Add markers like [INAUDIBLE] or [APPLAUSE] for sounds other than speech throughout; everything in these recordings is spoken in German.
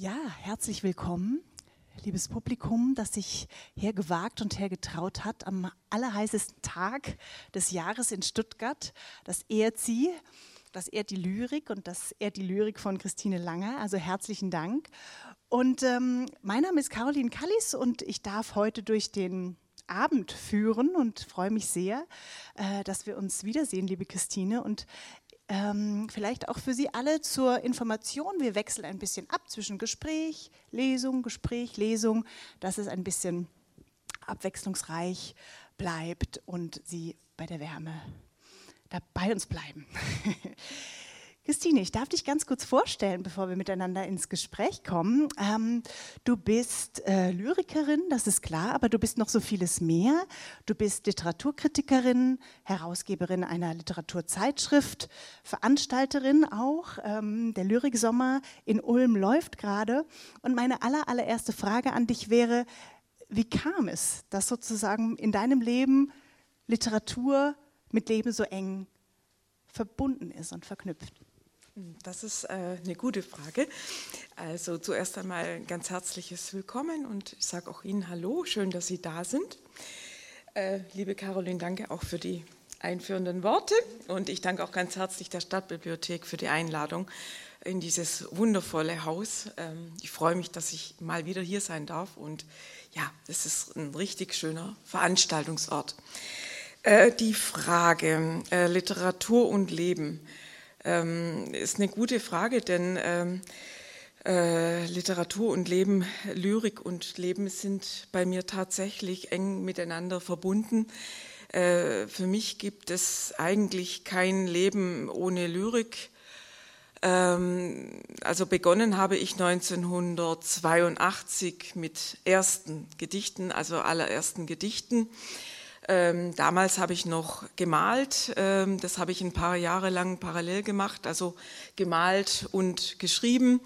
Ja, herzlich willkommen, liebes Publikum, das sich hergewagt und hergetraut hat am allerheißesten Tag des Jahres in Stuttgart. Das ehrt Sie, das ehrt die Lyrik und das ehrt die Lyrik von Christine Langer. Also herzlichen Dank. Und ähm, mein Name ist Caroline Kallis und ich darf heute durch den Abend führen und freue mich sehr, äh, dass wir uns wiedersehen, liebe Christine. Und ähm, vielleicht auch für Sie alle zur Information. Wir wechseln ein bisschen ab zwischen Gespräch, Lesung, Gespräch, Lesung, dass es ein bisschen abwechslungsreich bleibt und Sie bei der Wärme bei uns bleiben. [LAUGHS] Christine, ich darf dich ganz kurz vorstellen, bevor wir miteinander ins Gespräch kommen. Ähm, du bist äh, Lyrikerin, das ist klar, aber du bist noch so vieles mehr. Du bist Literaturkritikerin, Herausgeberin einer Literaturzeitschrift, Veranstalterin auch. Ähm, der Lyriksommer in Ulm läuft gerade. Und meine aller, allererste Frage an dich wäre, wie kam es, dass sozusagen in deinem Leben Literatur mit Leben so eng verbunden ist und verknüpft? Das ist äh, eine gute Frage. Also zuerst einmal ein ganz herzliches Willkommen und ich sage auch Ihnen Hallo, schön, dass Sie da sind. Äh, liebe Caroline, danke auch für die einführenden Worte und ich danke auch ganz herzlich der Stadtbibliothek für die Einladung in dieses wundervolle Haus. Ähm, ich freue mich, dass ich mal wieder hier sein darf und ja, es ist ein richtig schöner Veranstaltungsort. Äh, die Frage Literatur und Leben ähm, ist eine gute Frage, denn ähm, äh, Literatur und Leben, Lyrik und Leben sind bei mir tatsächlich eng miteinander verbunden. Äh, für mich gibt es eigentlich kein Leben ohne Lyrik. Ähm, also begonnen habe ich 1982 mit ersten Gedichten, also allerersten Gedichten. Ähm, damals habe ich noch gemalt, ähm, das habe ich ein paar Jahre lang parallel gemacht, also gemalt und geschrieben.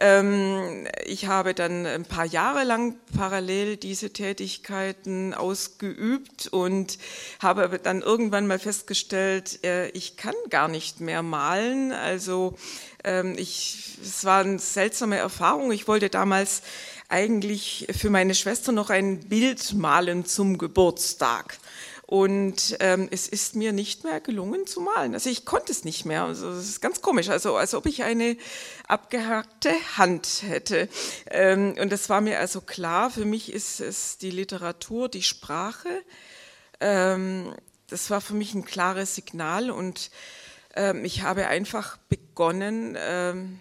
Ähm, ich habe dann ein paar Jahre lang parallel diese Tätigkeiten ausgeübt und habe dann irgendwann mal festgestellt, äh, ich kann gar nicht mehr malen. Also ähm, ich, es war eine seltsame Erfahrung. Ich wollte damals eigentlich für meine Schwester noch ein Bild malen zum Geburtstag. Und ähm, es ist mir nicht mehr gelungen zu malen. Also ich konnte es nicht mehr. Also das ist ganz komisch. Also als ob ich eine abgehackte Hand hätte. Ähm, und das war mir also klar. Für mich ist es die Literatur, die Sprache. Ähm, das war für mich ein klares Signal. Und ähm, ich habe einfach begonnen, ähm,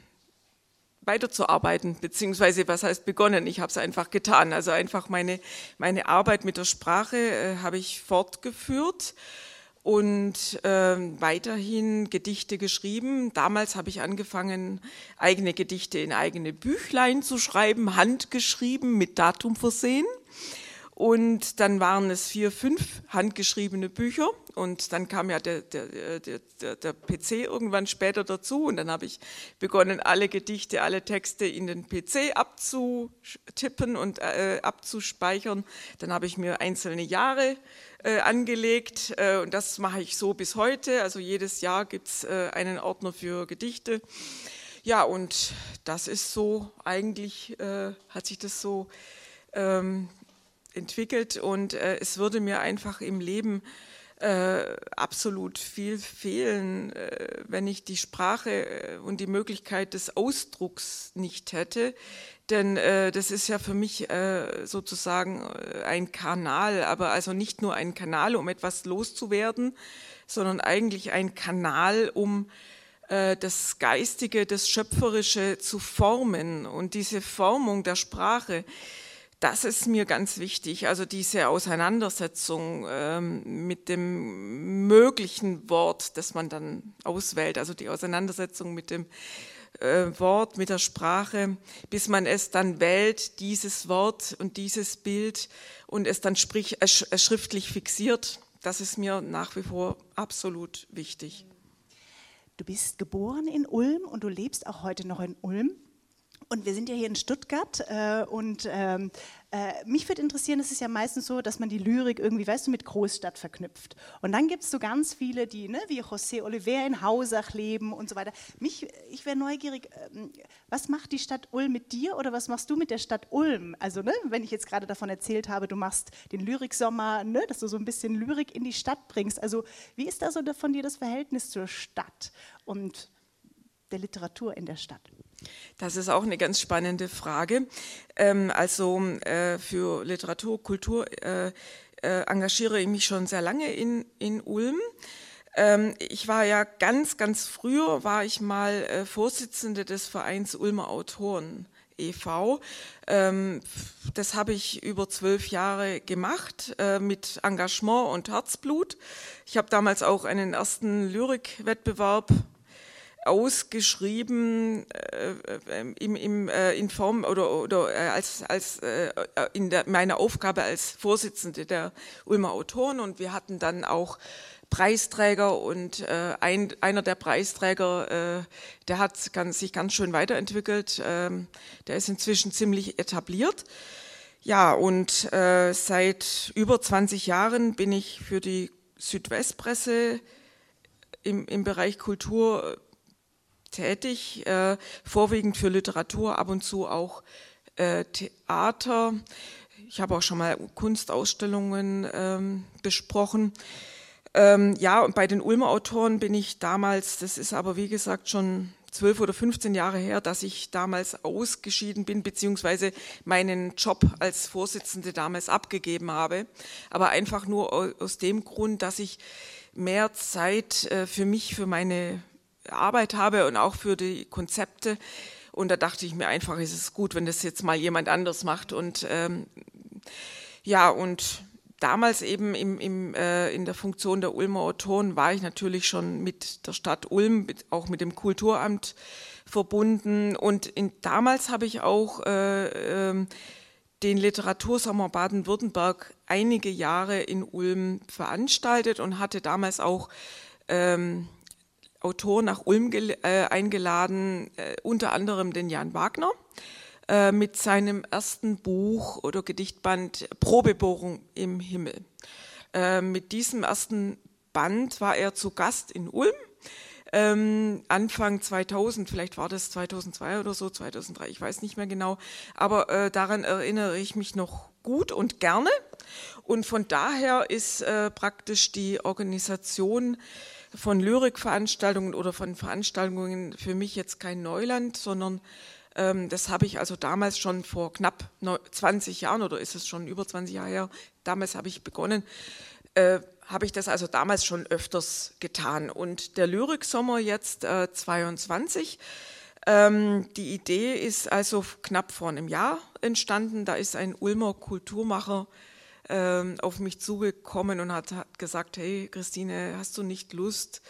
weiterzuarbeiten, beziehungsweise was heißt begonnen? Ich habe es einfach getan. Also einfach meine, meine Arbeit mit der Sprache äh, habe ich fortgeführt und äh, weiterhin Gedichte geschrieben. Damals habe ich angefangen, eigene Gedichte in eigene Büchlein zu schreiben, handgeschrieben, mit Datum versehen. Und dann waren es vier, fünf handgeschriebene Bücher. Und dann kam ja der, der, der, der PC irgendwann später dazu. Und dann habe ich begonnen, alle Gedichte, alle Texte in den PC abzutippen und äh, abzuspeichern. Dann habe ich mir einzelne Jahre äh, angelegt. Äh, und das mache ich so bis heute. Also jedes Jahr gibt es äh, einen Ordner für Gedichte. Ja, und das ist so, eigentlich äh, hat sich das so ähm, entwickelt und äh, es würde mir einfach im Leben äh, absolut viel fehlen, äh, wenn ich die Sprache äh, und die Möglichkeit des Ausdrucks nicht hätte. Denn äh, das ist ja für mich äh, sozusagen ein Kanal, aber also nicht nur ein Kanal, um etwas loszuwerden, sondern eigentlich ein Kanal, um das Geistige, das Schöpferische zu formen. Und diese Formung der Sprache, das ist mir ganz wichtig, also diese Auseinandersetzung ähm, mit dem möglichen Wort, das man dann auswählt, also die Auseinandersetzung mit dem äh, Wort, mit der Sprache, bis man es dann wählt, dieses Wort und dieses Bild und es dann sprich, äh, schriftlich fixiert. Das ist mir nach wie vor absolut wichtig. Du bist geboren in Ulm und du lebst auch heute noch in Ulm. Und wir sind ja hier in Stuttgart äh, und ähm, äh, mich würde interessieren, es ist ja meistens so, dass man die Lyrik irgendwie, weißt du, mit Großstadt verknüpft. Und dann gibt es so ganz viele, die, ne, wie José Oliver in Hausach leben und so weiter. Mich, ich wäre neugierig, ähm, was macht die Stadt Ulm mit dir oder was machst du mit der Stadt Ulm? Also, ne, wenn ich jetzt gerade davon erzählt habe, du machst den Lyriksommer, ne, dass du so ein bisschen Lyrik in die Stadt bringst. Also, wie ist da so von dir das Verhältnis zur Stadt und der Literatur in der Stadt? Das ist auch eine ganz spannende Frage. Ähm, also äh, für Literatur, Kultur äh, äh, engagiere ich mich schon sehr lange in, in Ulm. Ähm, ich war ja ganz, ganz früher, war ich mal Vorsitzende des Vereins Ulmer Autoren. e.V. Ähm, das habe ich über zwölf Jahre gemacht mit Engagement und Herzblut. Ich habe damals auch einen ersten Lyrikwettbewerb ausgeschrieben äh, äh, im, im, äh, in Form oder, oder äh, als, als äh, in der, meiner Aufgabe als Vorsitzende der Ulmer Autoren und wir hatten dann auch Preisträger und äh, ein, einer der Preisträger, der hat ganz, sich ganz schön weiterentwickelt, ähm, der ist inzwischen ziemlich etabliert. Ja, und seit über 20 Jahren bin ich für die Südwestpresse im, im Bereich Kultur tätig, äh, vorwiegend für Literatur, ab und zu auch äh, Theater. Ich habe auch schon mal Kunstausstellungen ähm, besprochen. Ähm, ja, und bei den Ulmer Autoren bin ich damals, das ist aber wie gesagt schon zwölf oder 15 Jahre her, dass ich damals ausgeschieden bin, beziehungsweise meinen Job als Vorsitzende damals abgegeben habe. Aber einfach nur aus dem Grund, dass ich mehr Zeit äh, für mich, für meine Arbeit habe und auch für die Konzepte. Und da dachte ich mir einfach, es ist gut, wenn das jetzt mal jemand anders macht. Und ähm, ja, und damals eben im, im, äh, in der Funktion der Ulmer Autoren war ich natürlich schon mit der Stadt Ulm, mit, auch mit dem Kulturamt verbunden. Und in, damals habe ich auch äh, äh, den Literatursommer Baden-Württemberg einige Jahre in Ulm veranstaltet und hatte damals auch ähm, Autoren nach Ulm äh, eingeladen, äh, unter anderem den Jan Wagner äh, mit seinem ersten Buch oder Gedichtband Probebohrung im Himmel. Äh, mit diesem ersten Band war er zu Gast in Ulm. Ähm, Anfang 2000, vielleicht war das 2002 oder so, 2003, ich weiß nicht mehr genau, aber äh, daran erinnere ich mich noch gut und gerne. Und von daher ist praktisch die Organisation von Lyrikveranstaltungen oder von Veranstaltungen für mich jetzt kein Neuland, sondern ähm, das habe ich also damals schon vor knapp 20 Jahren oder ist es schon über 20 Jahre her, damals habe ich begonnen, äh, habe ich das also damals schon öfters getan. Und der Lyriksommer jetzt äh, 22, ähm, die Idee ist also knapp vor einem Jahr entstanden. Da ist ein Ulmer Kulturmacher ähm, auf mich zugekommen und hat, hat, gesagt, hey Christine, hast du nicht Lust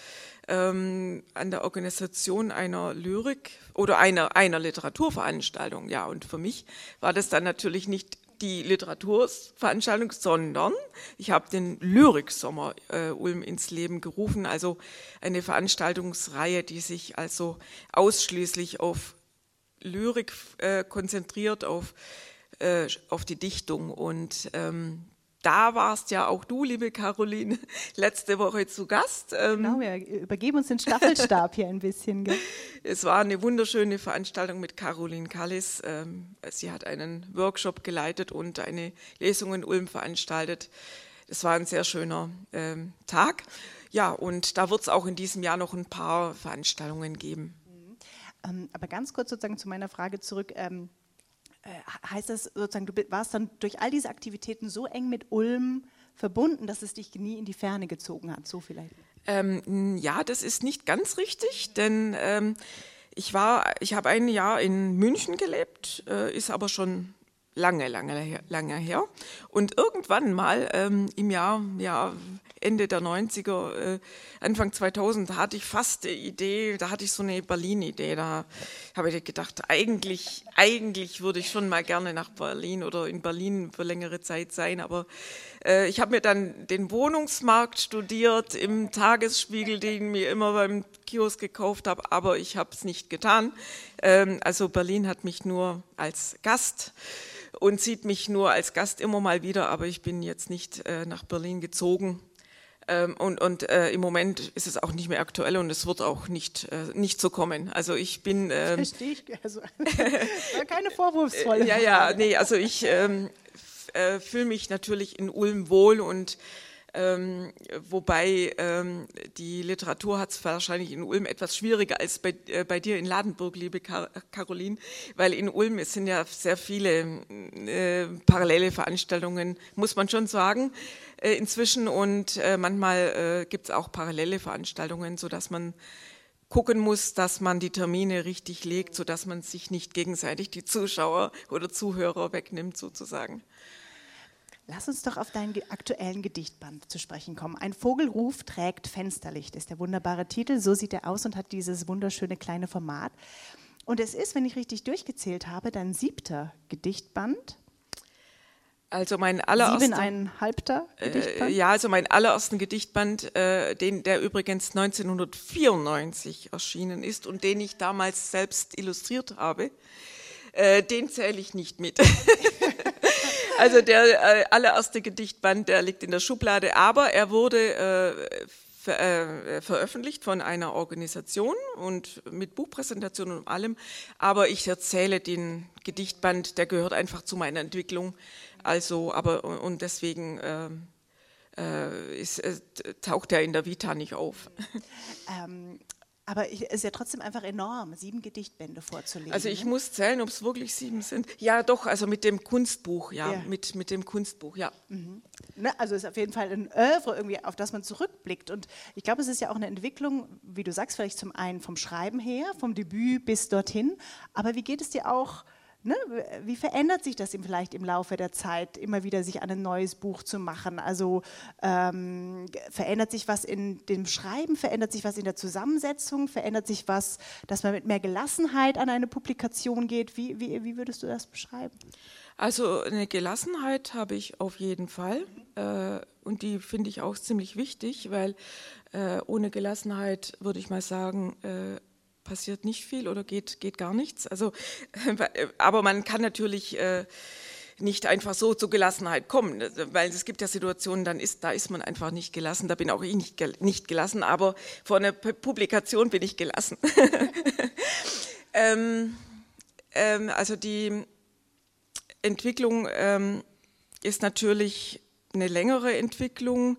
ähm, an der Organisation einer Lyrik oder einer, einer Literaturveranstaltung? Ja, und für mich war das dann natürlich nicht die Literaturveranstaltung, sondern ich habe den Lyriksommer äh, Ulm ins Leben gerufen, also eine Veranstaltungsreihe, die sich also ausschließlich auf Lyrik äh, konzentriert, auf äh, auf die Dichtung. Und ähm, da warst ja auch du, liebe Caroline, [LAUGHS] letzte Woche zu Gast. Ähm, genau, wir übergeben uns den Staffelstab hier ein bisschen. Gell? [LAUGHS] Es war eine wunderschöne Veranstaltung mit Caroline Kallis. Ähm, sie hat einen Workshop geleitet und eine Lesung in Ulm veranstaltet. Es war ein sehr schöner ähm, Tag. Ja, und da wird es auch in diesem Jahr noch ein paar Veranstaltungen geben. Mhm. Aber ganz kurz sozusagen zu meiner Frage zurück. Äh, heißt das sozusagen, du warst dann durch all diese Aktivitäten so eng mit Ulm verbunden, dass es dich nie in die Ferne gezogen hat, so vielleicht? Ähm, ja, das ist nicht ganz richtig, denn ähm, ich war, ich habe ein Jahr in München gelebt, äh, ist aber schon lange, lange, lange her. Und irgendwann mal ähm, im Jahr, ja, Ende der 90er, äh, Anfang 2000, hatte ich fast die Idee, da hatte ich so eine Berlin-Idee, da habe ich gedacht, eigentlich, eigentlich würde ich schon mal gerne nach Berlin oder in Berlin für längere Zeit sein, aber ich habe mir dann den Wohnungsmarkt studiert im Tagesspiegel, den ich mir immer beim Kiosk gekauft habe, aber ich habe es nicht getan. Ähm, also Berlin hat mich nur als Gast und sieht mich nur als Gast immer mal wieder, aber ich bin jetzt nicht äh, nach Berlin gezogen. Ähm, und und äh, im Moment ist es auch nicht mehr aktuell und es wird auch nicht, äh, nicht so kommen. Also ich bin. Ähm, Verstehe ich. Also, [LAUGHS] keine vorwurfsvolle. ja, ja, nee, also ich äh, fühle mich natürlich in Ulm wohl und ähm, wobei ähm, die Literatur hat es wahrscheinlich in Ulm etwas schwieriger als bei, äh, bei dir in Ladenburg, liebe Kar Caroline, weil in Ulm es sind ja sehr viele äh, parallele Veranstaltungen, muss man schon sagen, äh, inzwischen. Und äh, manchmal äh, gibt es auch parallele Veranstaltungen, sodass man gucken muss, dass man die Termine richtig legt, sodass man sich nicht gegenseitig die Zuschauer oder Zuhörer wegnimmt, sozusagen. Lass uns doch auf deinen aktuellen Gedichtband zu sprechen kommen. Ein Vogelruf trägt Fensterlicht ist der wunderbare Titel. So sieht er aus und hat dieses wunderschöne kleine Format. Und es ist, wenn ich richtig durchgezählt habe, dein siebter Gedichtband. Also mein allererster. Äh, ja, also mein allerersten Gedichtband, äh, den der übrigens 1994 erschienen ist und den ich damals selbst illustriert habe, äh, den zähle ich nicht mit. [LAUGHS] Also der äh, allererste Gedichtband, der liegt in der Schublade, aber er wurde äh, ver, äh, veröffentlicht von einer Organisation und mit Buchpräsentation und allem. Aber ich erzähle den Gedichtband, der gehört einfach zu meiner Entwicklung. Also, aber und deswegen ähm, äh, ist, äh, taucht er in der Vita nicht auf. Ähm, aber es ist ja trotzdem einfach enorm, sieben Gedichtbände vorzulegen. Also ich ne? muss zählen, ob es wirklich sieben sind. Ja, doch, also mit dem Kunstbuch, ja, ja. Mit, mit dem Kunstbuch, ja. Mhm. Ne, also es ist auf jeden Fall ein Oeuvre, irgendwie, auf das man zurückblickt. Und ich glaube, es ist ja auch eine Entwicklung, wie du sagst, vielleicht zum einen vom Schreiben her, vom Debüt bis dorthin. Aber wie geht es dir auch Ne? Wie verändert sich das vielleicht im Laufe der Zeit, immer wieder sich an ein neues Buch zu machen? Also ähm, verändert sich was in dem Schreiben, verändert sich was in der Zusammensetzung, verändert sich was, dass man mit mehr Gelassenheit an eine Publikation geht? Wie, wie, wie würdest du das beschreiben? Also eine Gelassenheit habe ich auf jeden Fall äh, und die finde ich auch ziemlich wichtig, weil äh, ohne Gelassenheit würde ich mal sagen, äh, passiert nicht viel oder geht, geht gar nichts. Also, [LAUGHS] aber man kann natürlich äh, nicht einfach so zur Gelassenheit kommen, weil es gibt ja Situationen, dann ist, da ist man einfach nicht gelassen, da bin auch ich nicht, nicht gelassen, aber vor einer Publikation bin ich gelassen. [LAUGHS] ähm, ähm, also die Entwicklung ähm, ist natürlich eine längere Entwicklung.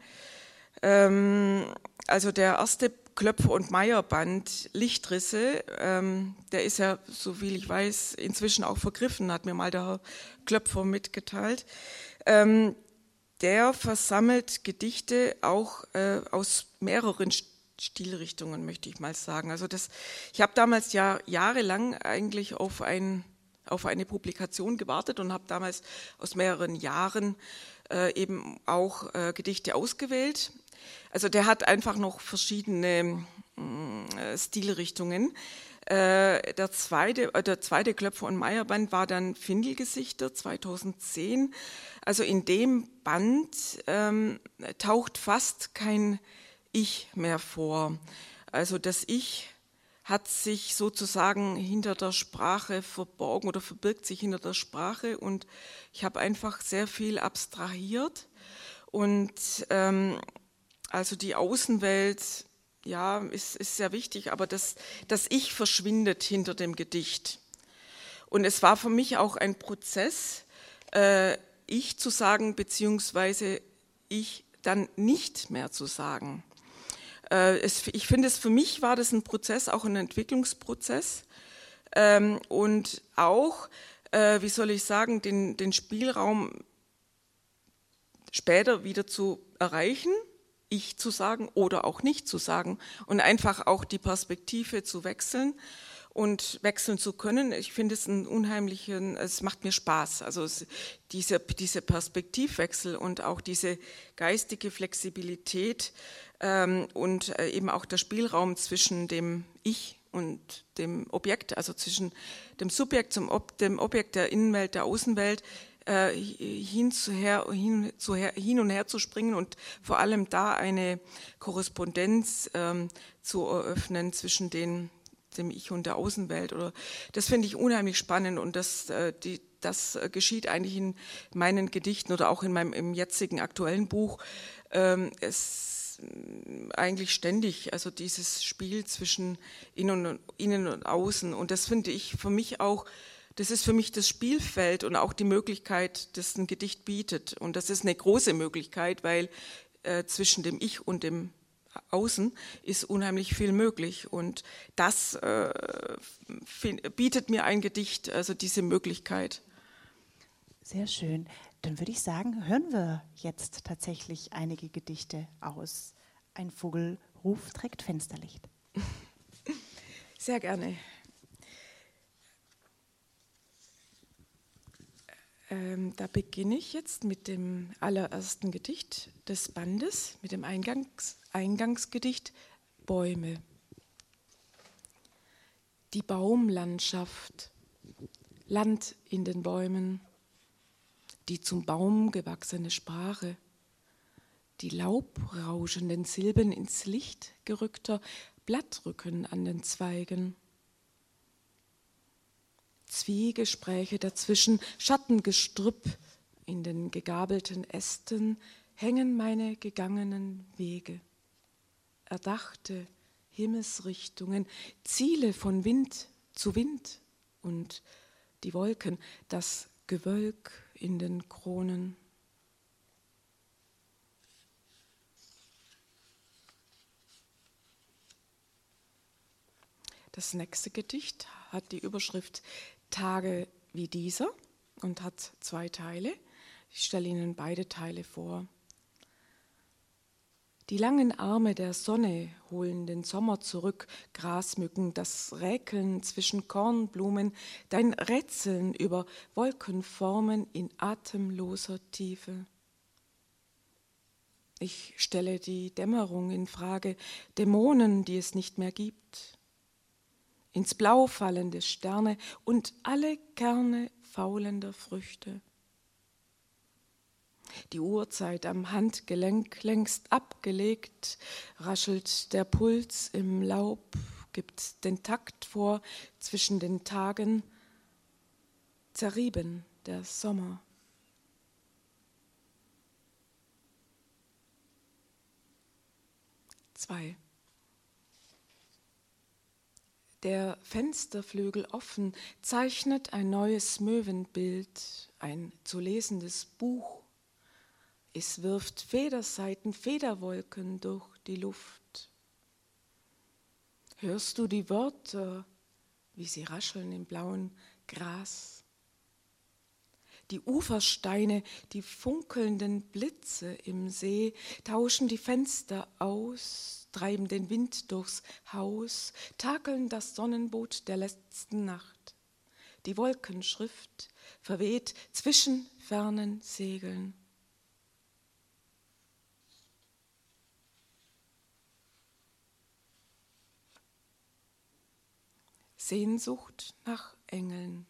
Ähm, also der erste Klöpfer und Meyer Band Lichtrisse, ähm, der ist ja, so viel ich weiß, inzwischen auch vergriffen, hat mir mal der Herr Klöpfer mitgeteilt. Ähm, der versammelt Gedichte auch äh, aus mehreren Stilrichtungen, möchte ich mal sagen. Also das, ich habe damals ja jahrelang eigentlich auf, ein, auf eine Publikation gewartet und habe damals aus mehreren Jahren äh, eben auch äh, Gedichte ausgewählt. Also der hat einfach noch verschiedene äh, Stilrichtungen. Äh, der, zweite, äh, der zweite Klöpfer und Meier Band war dann Findelgesichter 2010. Also in dem Band ähm, taucht fast kein Ich mehr vor. Also das Ich hat sich sozusagen hinter der Sprache verborgen oder verbirgt sich hinter der Sprache und ich habe einfach sehr viel abstrahiert und ähm, also die Außenwelt, ja, ist, ist sehr wichtig, aber das, das Ich verschwindet hinter dem Gedicht. Und es war für mich auch ein Prozess, äh, Ich zu sagen, beziehungsweise Ich dann nicht mehr zu sagen. Äh, es, ich finde, es für mich war das ein Prozess, auch ein Entwicklungsprozess. Ähm, und auch, äh, wie soll ich sagen, den, den Spielraum später wieder zu erreichen ich zu sagen oder auch nicht zu sagen und einfach auch die Perspektive zu wechseln und wechseln zu können. Ich finde es einen unheimlichen, es macht mir Spaß. Also es, diese, diese Perspektivwechsel und auch diese geistige Flexibilität ähm, und äh, eben auch der Spielraum zwischen dem Ich und dem Objekt, also zwischen dem Subjekt zum Ob, dem Objekt der Innenwelt, der Außenwelt, äh, hin, zu her, hin, zu her, hin und her zu springen und vor allem da eine Korrespondenz ähm, zu eröffnen zwischen den, dem Ich und der Außenwelt. Oder das finde ich unheimlich spannend und das, äh, die, das geschieht eigentlich in meinen Gedichten oder auch in meinem im jetzigen aktuellen Buch. Ähm, es eigentlich ständig, also dieses Spiel zwischen innen und, innen und außen. Und das finde ich für mich auch das ist für mich das Spielfeld und auch die Möglichkeit, das ein Gedicht bietet. Und das ist eine große Möglichkeit, weil äh, zwischen dem Ich und dem Außen ist unheimlich viel möglich. Und das äh, bietet mir ein Gedicht, also diese Möglichkeit. Sehr schön. Dann würde ich sagen, hören wir jetzt tatsächlich einige Gedichte aus. Ein Vogelruf trägt Fensterlicht. Sehr gerne. Ähm, da beginne ich jetzt mit dem allerersten Gedicht des Bandes, mit dem Eingangs, Eingangsgedicht Bäume. Die Baumlandschaft, Land in den Bäumen, die zum Baum gewachsene Sprache, die laubrauschenden Silben ins Licht gerückter Blattrücken an den Zweigen Zwiegespräche dazwischen, Schattengestrüpp in den gegabelten Ästen hängen meine gegangenen Wege. Erdachte Himmelsrichtungen, Ziele von Wind zu Wind und die Wolken, das Gewölk in den Kronen. Das nächste Gedicht hat die Überschrift Tage wie dieser und hat zwei Teile. Ich stelle Ihnen beide Teile vor. Die langen Arme der Sonne holen den Sommer zurück, Grasmücken, das Räkeln zwischen Kornblumen, dein Rätseln über Wolkenformen in atemloser Tiefe. Ich stelle die Dämmerung in Frage, Dämonen, die es nicht mehr gibt ins Blau fallende Sterne und alle Kerne faulender Früchte. Die Uhrzeit am Handgelenk längst abgelegt, raschelt der Puls im Laub, gibt den Takt vor zwischen den Tagen, zerrieben der Sommer. Zwei der Fensterflügel offen, zeichnet ein neues Möwenbild, ein zu lesendes Buch. Es wirft Federseiten, Federwolken durch die Luft. Hörst du die Wörter, wie sie rascheln im blauen Gras? Die Ufersteine, die funkelnden Blitze im See tauschen die Fenster aus, treiben den Wind durchs Haus, takeln das Sonnenboot der letzten Nacht. Die Wolkenschrift verweht zwischen fernen Segeln. Sehnsucht nach Engeln.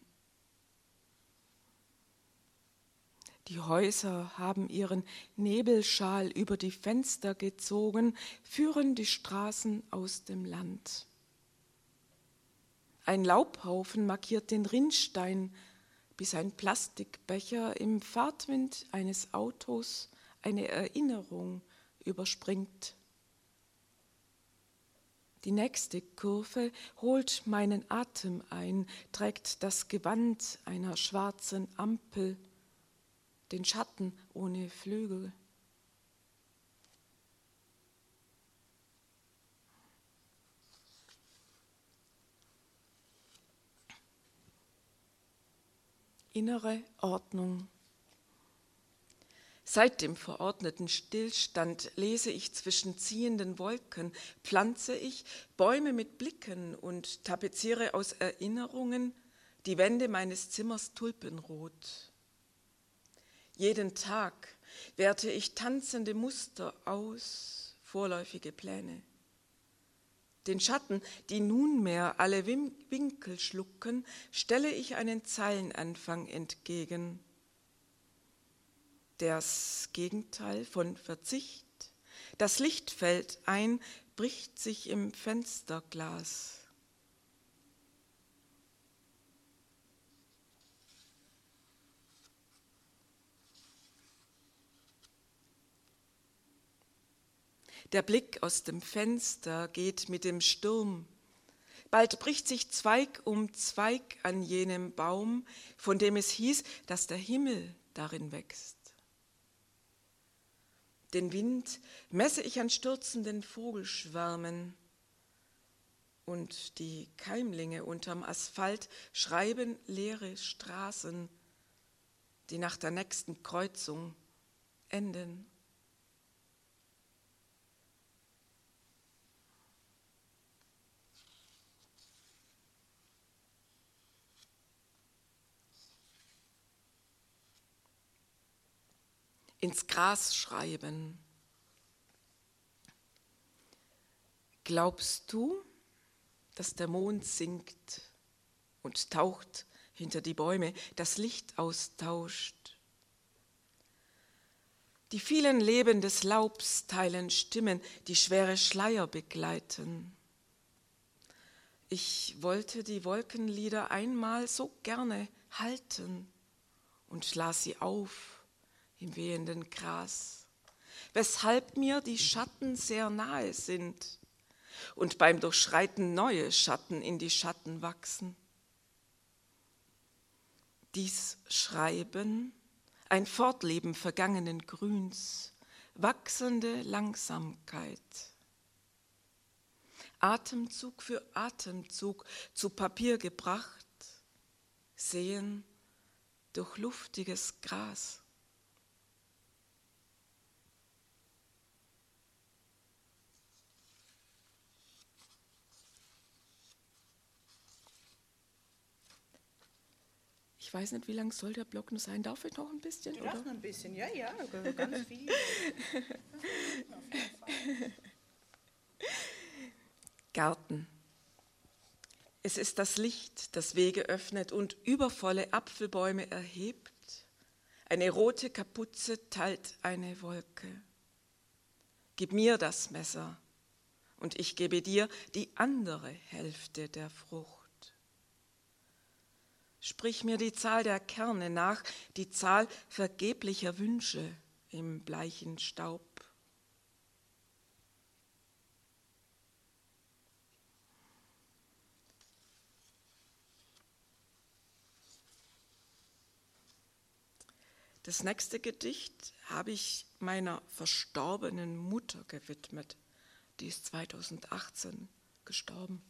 Die Häuser haben ihren Nebelschal über die Fenster gezogen, führen die Straßen aus dem Land. Ein Laubhaufen markiert den Rinnstein, bis ein Plastikbecher im Fahrtwind eines Autos eine Erinnerung überspringt. Die nächste Kurve holt meinen Atem ein, trägt das Gewand einer schwarzen Ampel den Schatten ohne Flügel. Innere Ordnung. Seit dem verordneten Stillstand lese ich zwischen ziehenden Wolken, pflanze ich Bäume mit Blicken und tapeziere aus Erinnerungen die Wände meines Zimmers tulpenrot. Jeden Tag werte ich tanzende Muster aus, vorläufige Pläne. Den Schatten, die nunmehr alle Winkel schlucken, stelle ich einen Zeilenanfang entgegen. Das Gegenteil von Verzicht. Das Licht fällt ein, bricht sich im Fensterglas. Der Blick aus dem Fenster geht mit dem Sturm. Bald bricht sich Zweig um Zweig an jenem Baum, von dem es hieß, dass der Himmel darin wächst. Den Wind messe ich an stürzenden Vogelschwärmen und die Keimlinge unterm Asphalt schreiben leere Straßen, die nach der nächsten Kreuzung enden. Ins Gras schreiben. Glaubst du, dass der Mond sinkt und taucht hinter die Bäume, das Licht austauscht? Die vielen Leben des Laubs teilen Stimmen, die schwere Schleier begleiten. Ich wollte die Wolkenlieder einmal so gerne halten und las sie auf im wehenden Gras, weshalb mir die Schatten sehr nahe sind und beim Durchschreiten neue Schatten in die Schatten wachsen. Dies Schreiben, ein Fortleben vergangenen Grüns, wachsende Langsamkeit. Atemzug für Atemzug zu Papier gebracht, sehen durch luftiges Gras. Ich weiß nicht, wie lang soll der Block noch sein? Darf ich noch ein bisschen? Du darfst noch ein bisschen, ja, ja, ganz viel. [LAUGHS] Garten. Es ist das Licht, das Wege öffnet und übervolle Apfelbäume erhebt. Eine rote Kapuze teilt eine Wolke. Gib mir das Messer und ich gebe dir die andere Hälfte der Frucht. Sprich mir die Zahl der Kerne nach, die Zahl vergeblicher Wünsche im bleichen Staub. Das nächste Gedicht habe ich meiner verstorbenen Mutter gewidmet. Die ist 2018 gestorben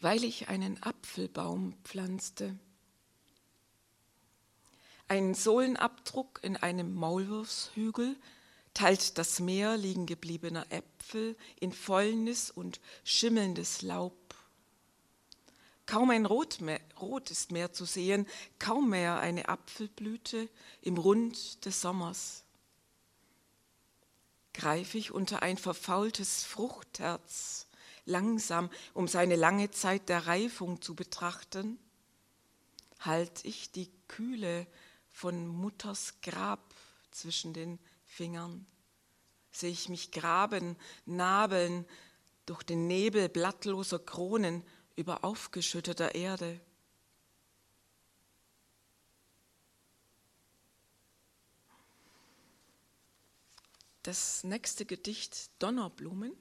weil ich einen Apfelbaum pflanzte. Ein Sohlenabdruck in einem Maulwurfshügel teilt das Meer liegen gebliebener Äpfel in Fäulnis und schimmelndes Laub. Kaum ein Rot, mehr, Rot ist mehr zu sehen, kaum mehr eine Apfelblüte im Rund des Sommers. Greif ich unter ein verfaultes Fruchtherz, langsam, um seine lange Zeit der Reifung zu betrachten, halt ich die Kühle von Mutters Grab zwischen den Fingern, sehe ich mich graben, nabeln durch den Nebel blattloser Kronen über aufgeschütteter Erde. Das nächste Gedicht Donnerblumen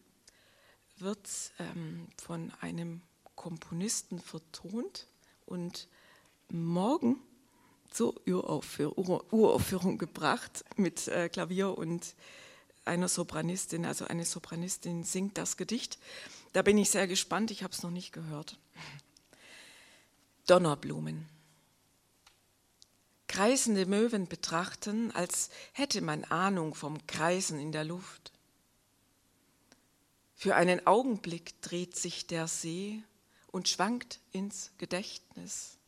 wird ähm, von einem Komponisten vertont und morgen zur Uraufführung, Uraufführung gebracht mit äh, Klavier und einer Sopranistin, also eine Sopranistin singt das Gedicht. Da bin ich sehr gespannt, ich habe es noch nicht gehört. Donnerblumen. Kreisende Möwen betrachten, als hätte man Ahnung vom Kreisen in der Luft. Für einen Augenblick dreht sich der See und schwankt ins Gedächtnis.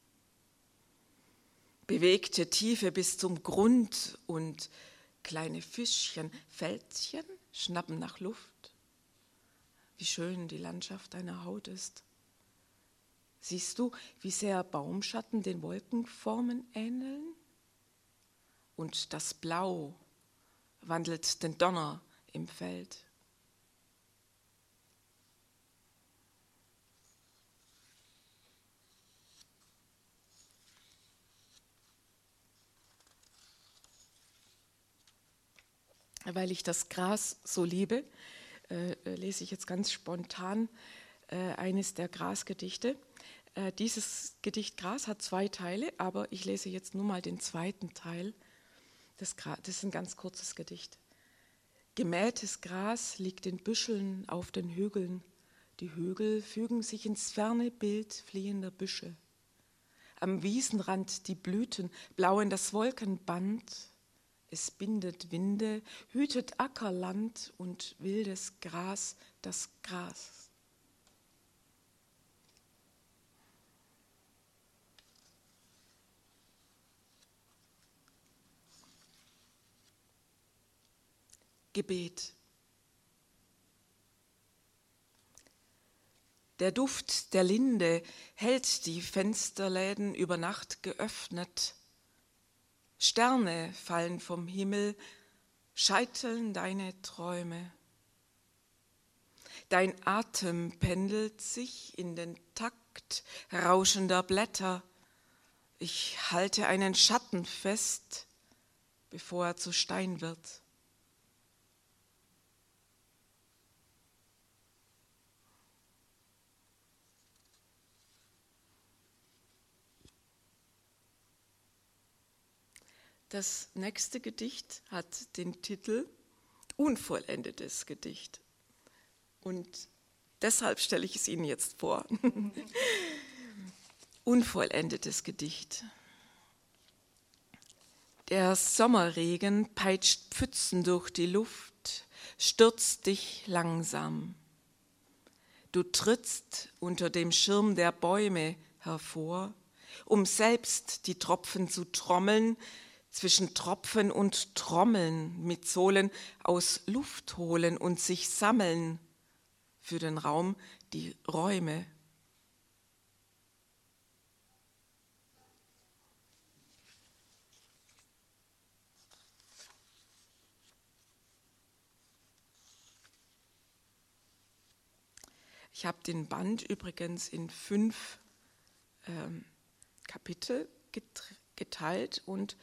Bewegte Tiefe bis zum Grund und kleine Fischchen, Fältchen schnappen nach Luft. wie schön die Landschaft deiner Haut ist. Siehst du, wie sehr Baumschatten den Wolkenformen ähneln? Und das Blau wandelt den Donner im Feld. Weil ich das Gras so liebe, äh, lese ich jetzt ganz spontan äh, eines der Grasgedichte. Äh, dieses Gedicht Gras hat zwei Teile, aber ich lese jetzt nur mal den zweiten Teil. Das, das ist ein ganz kurzes Gedicht. Gemähtes Gras liegt in Büscheln auf den Hügeln. Die Hügel fügen sich ins ferne Bild fliehender Büsche. Am Wiesenrand die Blüten, blau in das Wolkenband. Es bindet Winde, hütet Ackerland und wildes Gras das Gras. Gebet. Der Duft der Linde hält die Fensterläden über Nacht geöffnet. Sterne fallen vom Himmel, scheiteln deine Träume. Dein Atem pendelt sich in den Takt rauschender Blätter. Ich halte einen Schatten fest, bevor er zu Stein wird. Das nächste Gedicht hat den Titel Unvollendetes Gedicht. Und deshalb stelle ich es Ihnen jetzt vor. [LAUGHS] Unvollendetes Gedicht. Der Sommerregen peitscht Pfützen durch die Luft, stürzt dich langsam. Du trittst unter dem Schirm der Bäume hervor, um selbst die Tropfen zu trommeln, zwischen Tropfen und Trommeln mit Sohlen aus Luft holen und sich sammeln für den Raum, die Räume. Ich habe den Band übrigens in fünf ähm, Kapitel geteilt und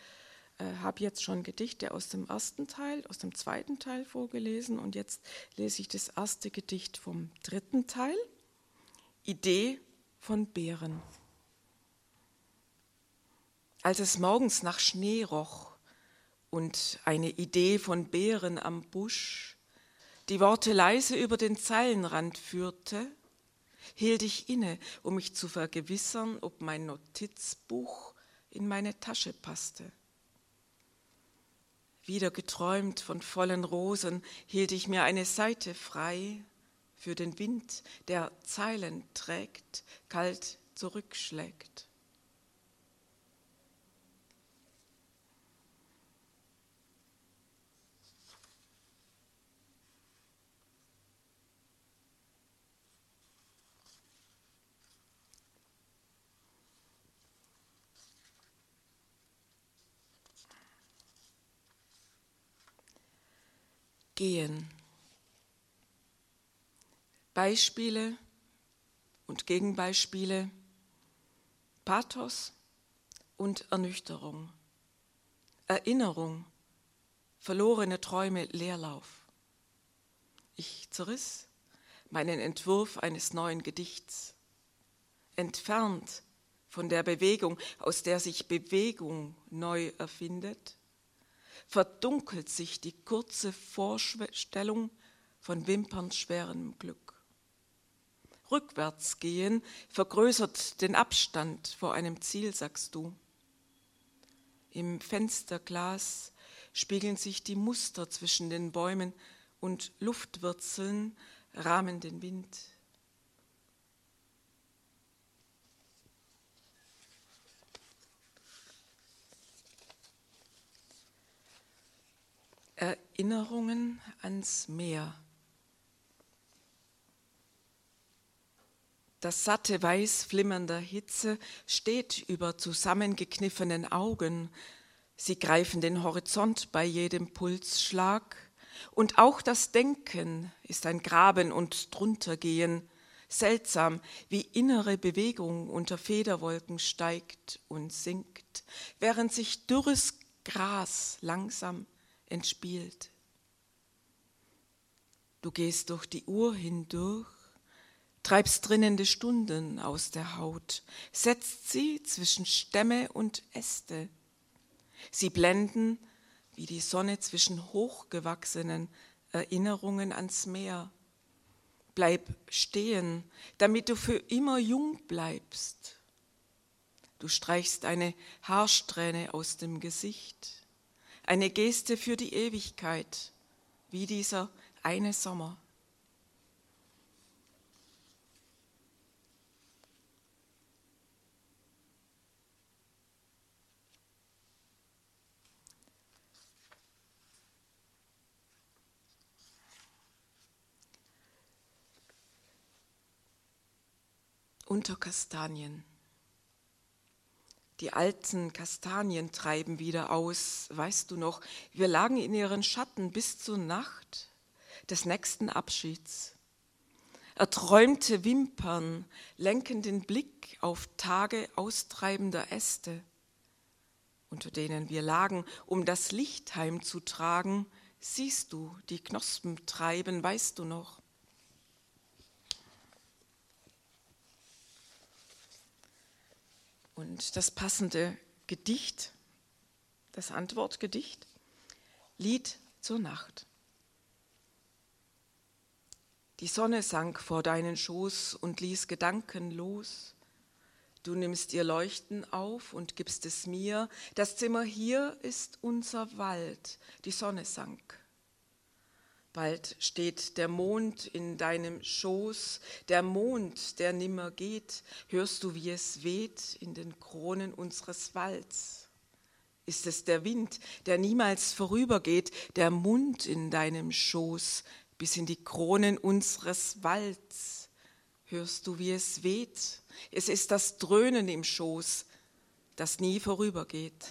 äh, habe jetzt schon Gedichte aus dem ersten Teil, aus dem zweiten Teil vorgelesen und jetzt lese ich das erste Gedicht vom dritten Teil. Idee von Bären. Als es morgens nach Schnee roch und eine Idee von Bären am Busch die Worte leise über den Zeilenrand führte, hielt ich inne, um mich zu vergewissern, ob mein Notizbuch in meine Tasche passte. Wieder geträumt von vollen Rosen, hielt ich mir eine Seite frei für den Wind, der Zeilen trägt, kalt zurückschlägt. Gehen. Beispiele und Gegenbeispiele, Pathos und Ernüchterung, Erinnerung, verlorene Träume, Leerlauf. Ich zerriss meinen Entwurf eines neuen Gedichts, entfernt von der Bewegung, aus der sich Bewegung neu erfindet, verdunkelt sich die kurze Vorstellung von wimpernschwerem Glück. Rückwärts gehen vergrößert den Abstand vor einem Ziel, sagst du. Im Fensterglas spiegeln sich die Muster zwischen den Bäumen und Luftwurzeln rahmen den Wind. Erinnerungen ans Meer. Das satte Weiß flimmernder Hitze steht über zusammengekniffenen Augen. Sie greifen den Horizont bei jedem Pulsschlag. Und auch das Denken ist ein Graben und Druntergehen. Seltsam, wie innere Bewegung unter Federwolken steigt und sinkt, während sich dürres Gras langsam entspielt. Du gehst durch die Uhr hindurch, treibst drinnende Stunden aus der Haut, setzt sie zwischen Stämme und Äste. Sie blenden wie die Sonne zwischen hochgewachsenen Erinnerungen ans Meer. Bleib stehen, damit du für immer jung bleibst. Du streichst eine Haarsträhne aus dem Gesicht, eine Geste für die Ewigkeit, wie dieser eine Sommer. Unter Kastanien. Die alten Kastanien treiben wieder aus, weißt du noch, wir lagen in ihren Schatten bis zur Nacht des nächsten Abschieds. Erträumte Wimpern lenken den Blick auf Tage austreibender Äste, unter denen wir lagen, um das Licht heimzutragen, siehst du die Knospen treiben, weißt du noch. Und das passende Gedicht, das Antwortgedicht, Lied zur Nacht. Die Sonne sank vor deinen Schoß und ließ Gedanken los. Du nimmst ihr Leuchten auf und gibst es mir. Das Zimmer hier ist unser Wald. Die Sonne sank. Bald steht der Mond in deinem Schoß, der Mond, der nimmer geht. Hörst du, wie es weht in den Kronen unseres Walds? Ist es der Wind, der niemals vorübergeht, der Mund in deinem Schoß, bis in die Kronen unseres Walds. Hörst du, wie es weht? Es ist das Dröhnen im Schoß, das nie vorübergeht.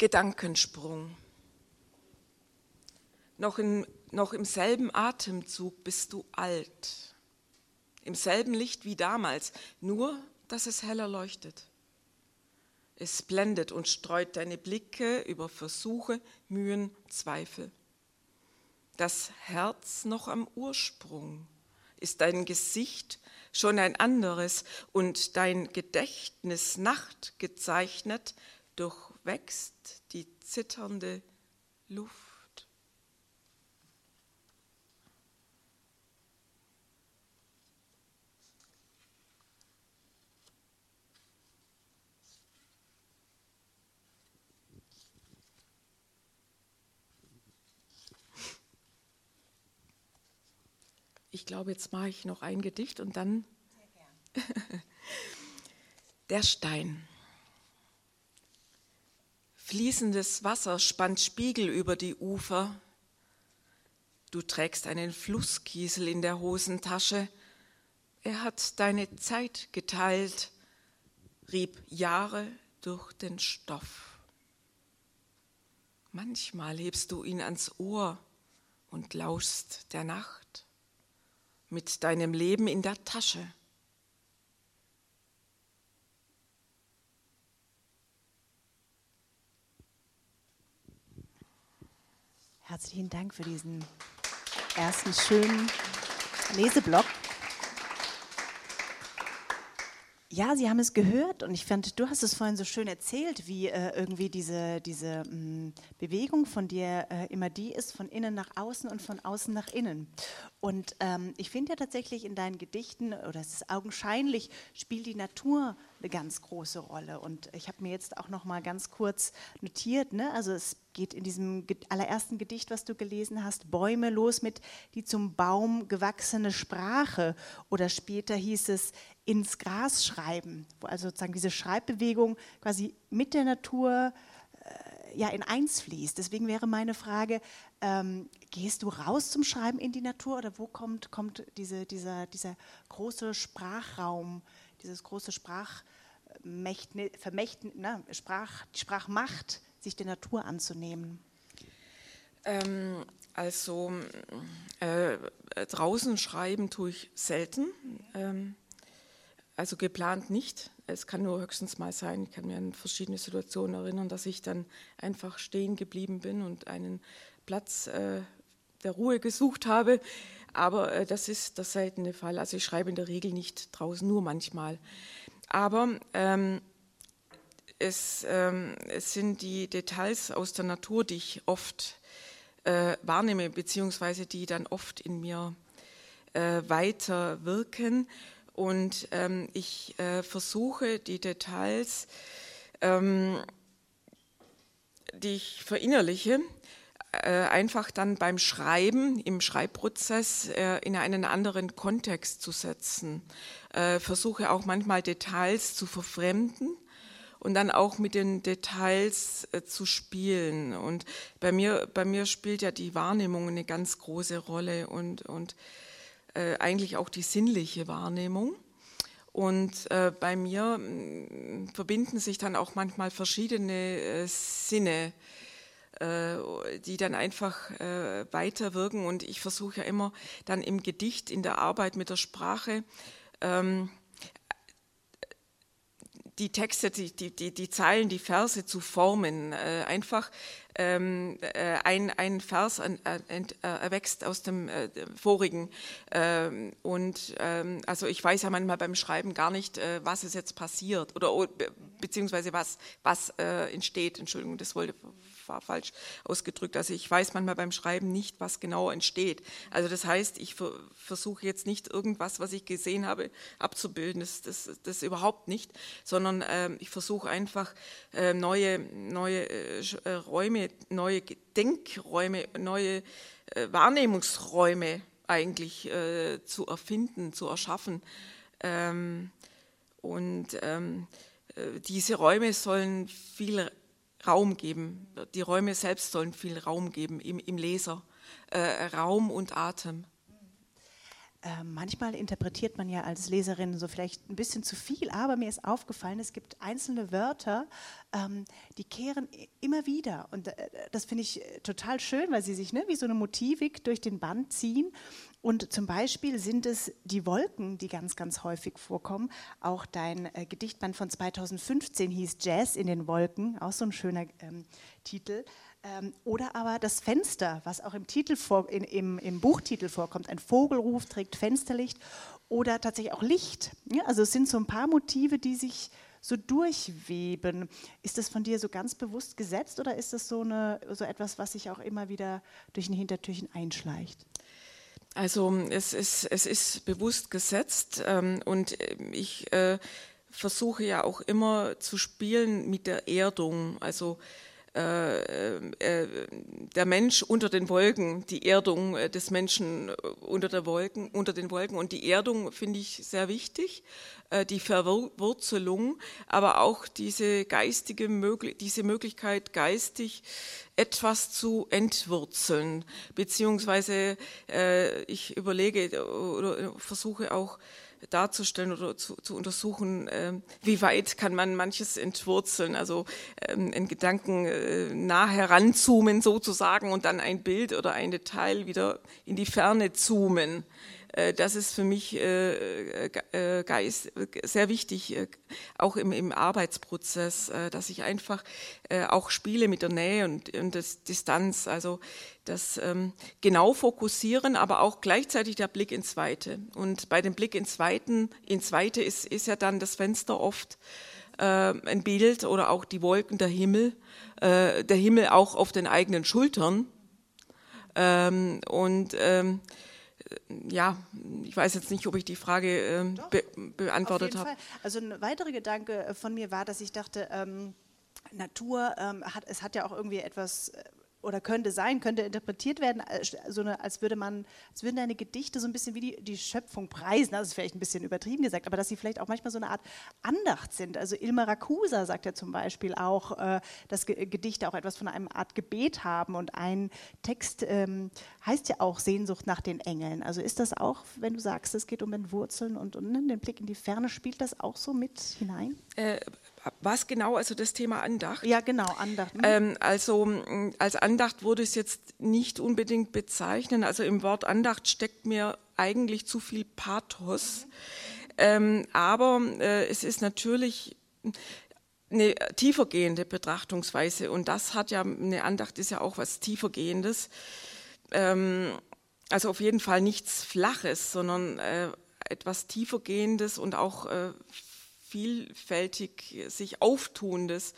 Gedankensprung. Noch, in, noch im selben Atemzug bist du alt im selben Licht wie damals, nur dass es heller leuchtet. Es blendet und streut deine Blicke über Versuche, Mühen, Zweifel. Das Herz noch am Ursprung ist dein Gesicht schon ein anderes und dein Gedächtnis Nacht gezeichnet durchwächst die zitternde Luft. Ich glaube, jetzt mache ich noch ein Gedicht und dann. [LAUGHS] Der Stein. Fließendes Wasser spannt Spiegel über die Ufer. Du trägst einen Flusskiesel in der Hosentasche. Er hat deine Zeit geteilt, rieb Jahre durch den Stoff. Manchmal hebst du ihn ans Ohr und lauschst der Nacht mit deinem Leben in der Tasche. Herzlichen Dank für diesen ersten schönen Leseblock. Ja, Sie haben es gehört und ich fand, du hast es vorhin so schön erzählt, wie äh, irgendwie diese, diese mh, mm, Bewegung von dir äh, immer die ist, von innen nach außen und von außen nach innen. Und ähm, ich finde ja tatsächlich in deinen Gedichten, oder es ist augenscheinlich, spielt die Natur eine ganz große Rolle. Und ich habe mir jetzt auch noch mal ganz kurz notiert, ne? also es geht in diesem allerersten Gedicht, was du gelesen hast, Bäume los mit die zum Baum gewachsene Sprache. Oder später hieß es, ins Gras schreiben, wo also sozusagen diese Schreibbewegung quasi mit der Natur äh, ja in eins fließt. Deswegen wäre meine Frage, ähm, gehst du raus zum Schreiben in die Natur oder wo kommt, kommt diese, dieser, dieser große Sprachraum, dieses große Sprachvermächtnis, ne, Sprach, Sprachmacht, sich der Natur anzunehmen? Ähm, also äh, draußen schreiben tue ich selten, ähm, also geplant nicht. Es kann nur höchstens mal sein, ich kann mir an verschiedene Situationen erinnern, dass ich dann einfach stehen geblieben bin und einen Platz äh, der Ruhe gesucht habe. Aber äh, das ist der seltene Fall. Also ich schreibe in der Regel nicht draußen, nur manchmal. Aber ähm, es, ähm, es, sind die Details aus der Natur, die ich oft äh, wahrnehme, beziehungsweise die dann oft in mir äh, weiter wirken. Und ähm, ich äh, versuche die Details, ähm, die ich verinnerliche, äh, einfach dann beim Schreiben, im Schreibprozess äh, in einen anderen Kontext zu setzen. Äh, versuche auch manchmal Details zu verfremden und dann auch mit den Details äh, zu spielen. Und bei mir, bei mir spielt ja die Wahrnehmung eine ganz große Rolle und, und äh, eigentlich auch die sinnliche Wahrnehmung. Und äh, bei mir mh, verbinden sich dann auch manchmal verschiedene äh, Sinne, äh, die dann einfach weiterwirken. Und ich versuche ja immer dann im Gedicht, in der Arbeit mit der Sprache, ähm, die Texte, die, die, die, die Zeilen, die Verse zu formen. Äh, einfach ähm, äh, ein, ein Vers an, äh, erwächst aus dem äh, vorigen. Ähm, und ähm, also ich weiß ja manchmal beim Schreiben gar nicht, äh, was ist jetzt passiert oder beziehungsweise was, was äh, entsteht. Entschuldigung, das wollte war falsch ausgedrückt. Also ich weiß manchmal beim Schreiben nicht, was genau entsteht. Also das heißt, ich versuche jetzt nicht irgendwas, was ich gesehen habe, abzubilden. Das, das, das überhaupt nicht, sondern äh, ich versuche einfach äh, neue, neue äh, äh, Räume, neue Denkräume, neue äh, Wahrnehmungsräume eigentlich äh, zu erfinden, zu erschaffen. Ähm, und ähm, diese Räume sollen viel Raum geben. Die Räume selbst sollen viel Raum geben im, im Leser. Äh, Raum und Atem. Äh, manchmal interpretiert man ja als Leserin so vielleicht ein bisschen zu viel, aber mir ist aufgefallen, es gibt einzelne Wörter, ähm, die kehren immer wieder. Und äh, das finde ich äh, total schön, weil sie sich ne, wie so eine Motivik durch den Band ziehen. Und zum Beispiel sind es die Wolken, die ganz, ganz häufig vorkommen. Auch dein äh, Gedichtband von 2015 hieß Jazz in den Wolken, auch so ein schöner ähm, Titel. Ähm, oder aber das Fenster, was auch im, Titel vor, in, im, im, Buchtitel vorkommt. Ein Vogelruf trägt Fensterlicht oder tatsächlich auch Licht. Ja, also es sind so ein paar Motive, die sich so durchweben. Ist das von dir so ganz bewusst gesetzt oder ist das so, eine, so etwas, was sich auch immer wieder durch ein Hintertürchen einschleicht? Also es ist, es ist bewusst gesetzt ähm, und ich äh, versuche ja auch immer zu spielen mit der Erdung. Also äh, äh, der Mensch unter den Wolken, die Erdung äh, des Menschen unter, der Wolken, unter den Wolken. Und die Erdung finde ich sehr wichtig, die Verwurzelung, aber auch diese geistige diese Möglichkeit, geistig etwas zu entwurzeln, beziehungsweise ich überlege oder versuche auch darzustellen oder zu, zu untersuchen, äh, wie weit kann man manches entwurzeln, also ähm, in Gedanken äh, nah heranzoomen sozusagen und dann ein Bild oder ein Detail wieder in die Ferne zoomen. Äh, das ist für mich äh, äh, Geist, sehr wichtig, auch im, Arbeitsprozess, dass ich einfach auch spiele mit der Nähe und, und der Distanz, also das ähm, genau fokussieren, aber auch gleichzeitig der Blick ins Weite. Und bei dem Blick ins, Weiten, ins Weite ist, ist ja dann das Fenster oft ein Bild oder auch die Wolken, der Himmel, der Himmel auch auf den eigenen Schultern. Ähm, und ähm, ja, ich weiß jetzt nicht, ob ich die Frage äh, be beantwortet habe. Also ein weiterer Gedanke äh, von mir war, dass ich dachte, ähm, Natur ähm, hat, es hat ja auch irgendwie etwas äh, oder könnte sein, könnte interpretiert werden, so eine, als würde man, als würden deine Gedichte so ein bisschen wie die, die Schöpfung preisen. Das ist vielleicht ein bisschen übertrieben gesagt, aber dass sie vielleicht auch manchmal so eine Art Andacht sind. Also Ilma Rakusa sagt ja zum Beispiel auch, äh, dass Gedichte auch etwas von einer Art Gebet haben und ein Text ähm, heißt ja auch Sehnsucht nach den Engeln. Also ist das auch, wenn du sagst, es geht um den Wurzeln und, und ne, den Blick in die Ferne, spielt das auch so mit hinein? Äh, was genau, also das Thema Andacht? Ja, genau, Andacht. Mhm. Ähm, also als Andacht würde ich es jetzt nicht unbedingt bezeichnen. Also im Wort Andacht steckt mir eigentlich zu viel Pathos. Mhm. Ähm, aber äh, es ist natürlich eine tiefergehende Betrachtungsweise und das hat ja, eine Andacht ist ja auch was tiefergehendes. Ähm, also auf jeden Fall nichts Flaches, sondern äh, etwas tiefergehendes und auch äh, vielfältig sich auftuendes.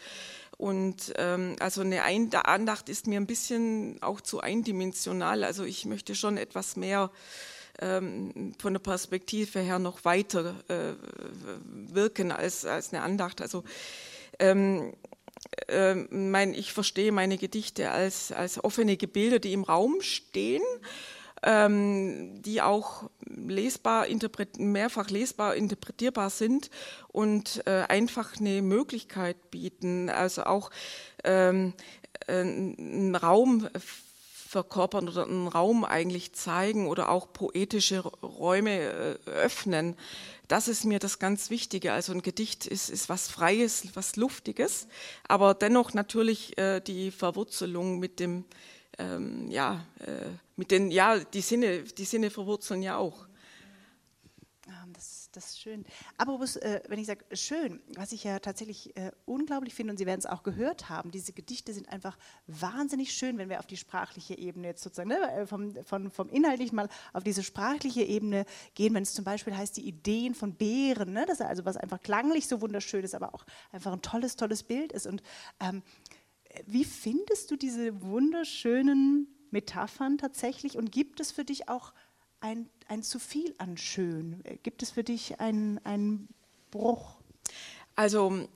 Und ähm, also eine Andacht ist mir ein bisschen auch zu eindimensional. Also ich möchte schon etwas mehr ähm, von der Perspektive her noch weiter äh, wirken als, als eine Andacht. Also ähm, äh, mein, ich verstehe meine Gedichte als, als offene Gebilde, die im Raum stehen ähm, die auch lesbar, mehrfach lesbar, interpretierbar sind und äh, einfach eine Möglichkeit bieten, also auch ähm, äh, einen Raum verkörpern oder einen Raum eigentlich zeigen oder auch poetische Räume äh, öffnen. Das ist mir das ganz Wichtige. Also ein Gedicht ist, ist was Freies, was Luftiges, aber dennoch natürlich äh, die Verwurzelung mit dem ähm, ja, äh, mit den, ja, die Sinne, die Sinne verwurzeln ja auch. Ah, das, das ist schön. Aber äh, wenn ich sage schön, was ich ja tatsächlich äh, unglaublich finde, und Sie werden es auch gehört haben, diese Gedichte sind einfach wahnsinnig schön, wenn wir auf die sprachliche Ebene jetzt sozusagen, ne, äh, vom, vom, vom Inhaltlichen mal auf diese sprachliche Ebene gehen, wenn es zum Beispiel heißt, die Ideen von Bären, ne, das ist also was einfach klanglich so wunderschön ist, aber auch einfach ein tolles, tolles Bild ist. Und ähm, wie findest du diese wunderschönen Metaphern tatsächlich und gibt es für dich auch ein, ein zu viel an Schön? Gibt es für dich einen Bruch? Also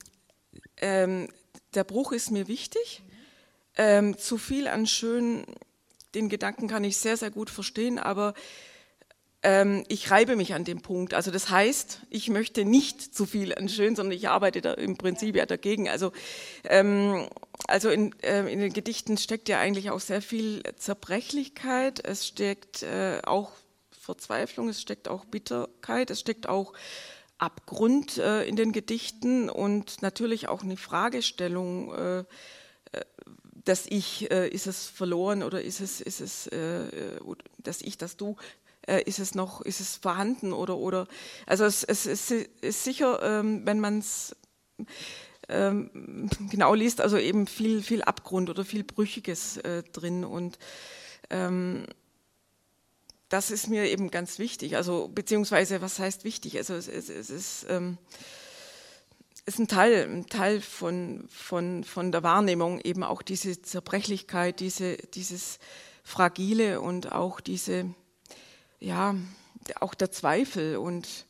ähm, der Bruch ist mir wichtig. Ähm, zu viel an Schön, den Gedanken kann ich sehr, sehr gut verstehen, aber ich reibe mich an dem Punkt. Also das heißt, ich möchte nicht zu viel an Schön, sondern ich arbeite da im Prinzip ja dagegen. Also, ähm, also in, äh, in, den Gedichten steckt ja eigentlich auch sehr viel Zerbrechlichkeit, es steckt äh, auch Verzweiflung, es steckt auch Bitterkeit, es steckt auch Abgrund äh, in den Gedichten und natürlich auch eine Fragestellung äh, äh, das Ich, äh, ist es verloren oder ist es, ist es äh, das Ich, das Du, äh, ist es noch, ist es vorhanden oder, oder, also es, es, es ist sicher, ähm, wenn man es ähm, genau liest, also eben viel, viel Abgrund oder viel Brüchiges äh, drin und ähm, das ist mir eben ganz wichtig, also beziehungsweise was heißt wichtig, also es, es, es ist, ähm, ist ein Teil, ein Teil von, von, von der Wahrnehmung, eben auch diese Zerbrechlichkeit, diese, dieses Fragile und auch diese, ja, auch der Zweifel und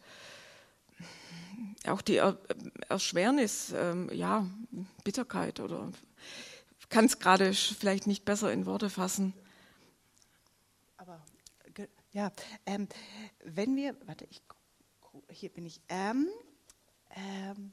auch die er Erschwernis, ähm, ja, Bitterkeit oder kann es gerade vielleicht nicht besser in Worte fassen. Aber ja, ähm, wenn wir, warte, ich, hier bin ich. Ähm, ähm,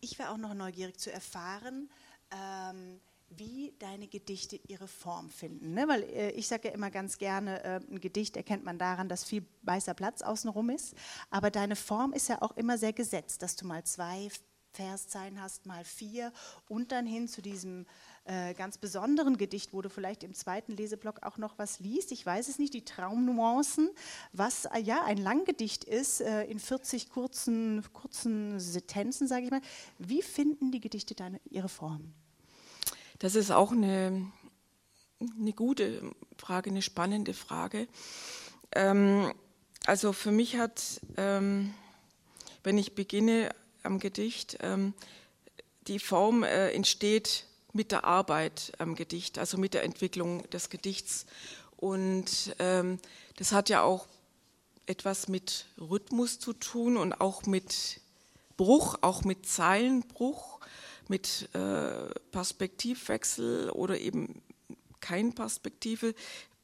ich wäre auch noch neugierig zu erfahren, ähm, wie deine Gedichte ihre Form finden. Ne? Weil äh, ich sage ja immer ganz gerne, äh, ein Gedicht erkennt man daran, dass viel weißer Platz außenrum ist. Aber deine Form ist ja auch immer sehr gesetzt, dass du mal zwei Verszeilen hast, mal vier und dann hin zu diesem äh, ganz besonderen Gedicht, wo du vielleicht im zweiten Leseblock auch noch was liest. Ich weiß es nicht, die Traumnuancen, was äh, ja ein Langgedicht ist, äh, in 40 kurzen, kurzen Sentenzen, sage ich mal. Wie finden die Gedichte deine, ihre Form? Das ist auch eine, eine gute Frage, eine spannende Frage. Ähm, also für mich hat, ähm, wenn ich beginne am Gedicht, ähm, die Form äh, entsteht mit der Arbeit am Gedicht, also mit der Entwicklung des Gedichts. Und ähm, das hat ja auch etwas mit Rhythmus zu tun und auch mit Bruch, auch mit Zeilenbruch mit äh, Perspektivwechsel oder eben kein Perspektive,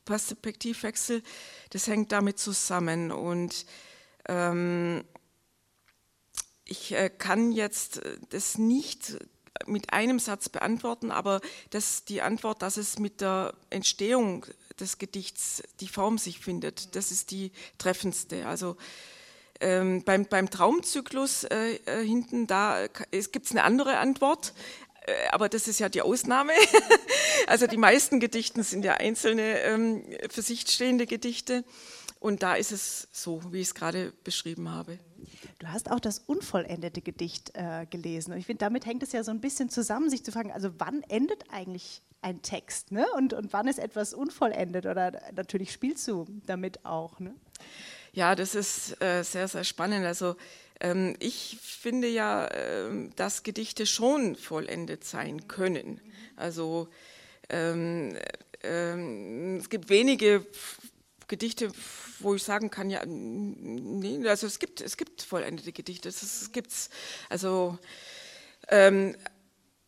Perspektivwechsel. Das hängt damit zusammen. Und ähm, ich äh, kann jetzt das nicht mit einem Satz beantworten, aber das, die Antwort, dass es mit der Entstehung des Gedichts die Form sich findet, das ist die treffendste. Also ähm, beim, beim Traumzyklus äh, äh hinten, da gibt es eine andere Antwort, äh, aber das ist ja die Ausnahme. [LAUGHS] also die meisten Gedichten sind ja einzelne ähm, für sich stehende Gedichte. Und da ist es so, wie ich es gerade beschrieben habe. Du hast auch das unvollendete Gedicht äh, gelesen. Und ich finde, damit hängt es ja so ein bisschen zusammen, sich zu fragen, also wann endet eigentlich ein Text ne? und, und wann ist etwas unvollendet? Oder natürlich spielst du damit auch. Ne? Ja, das ist äh, sehr, sehr spannend. Also ähm, ich finde ja, äh, dass Gedichte schon vollendet sein können. Also ähm, ähm, es gibt wenige Gedichte, wo ich sagen kann, ja, nee, also es gibt, es gibt vollendete Gedichte, das gibt's. Also, ähm,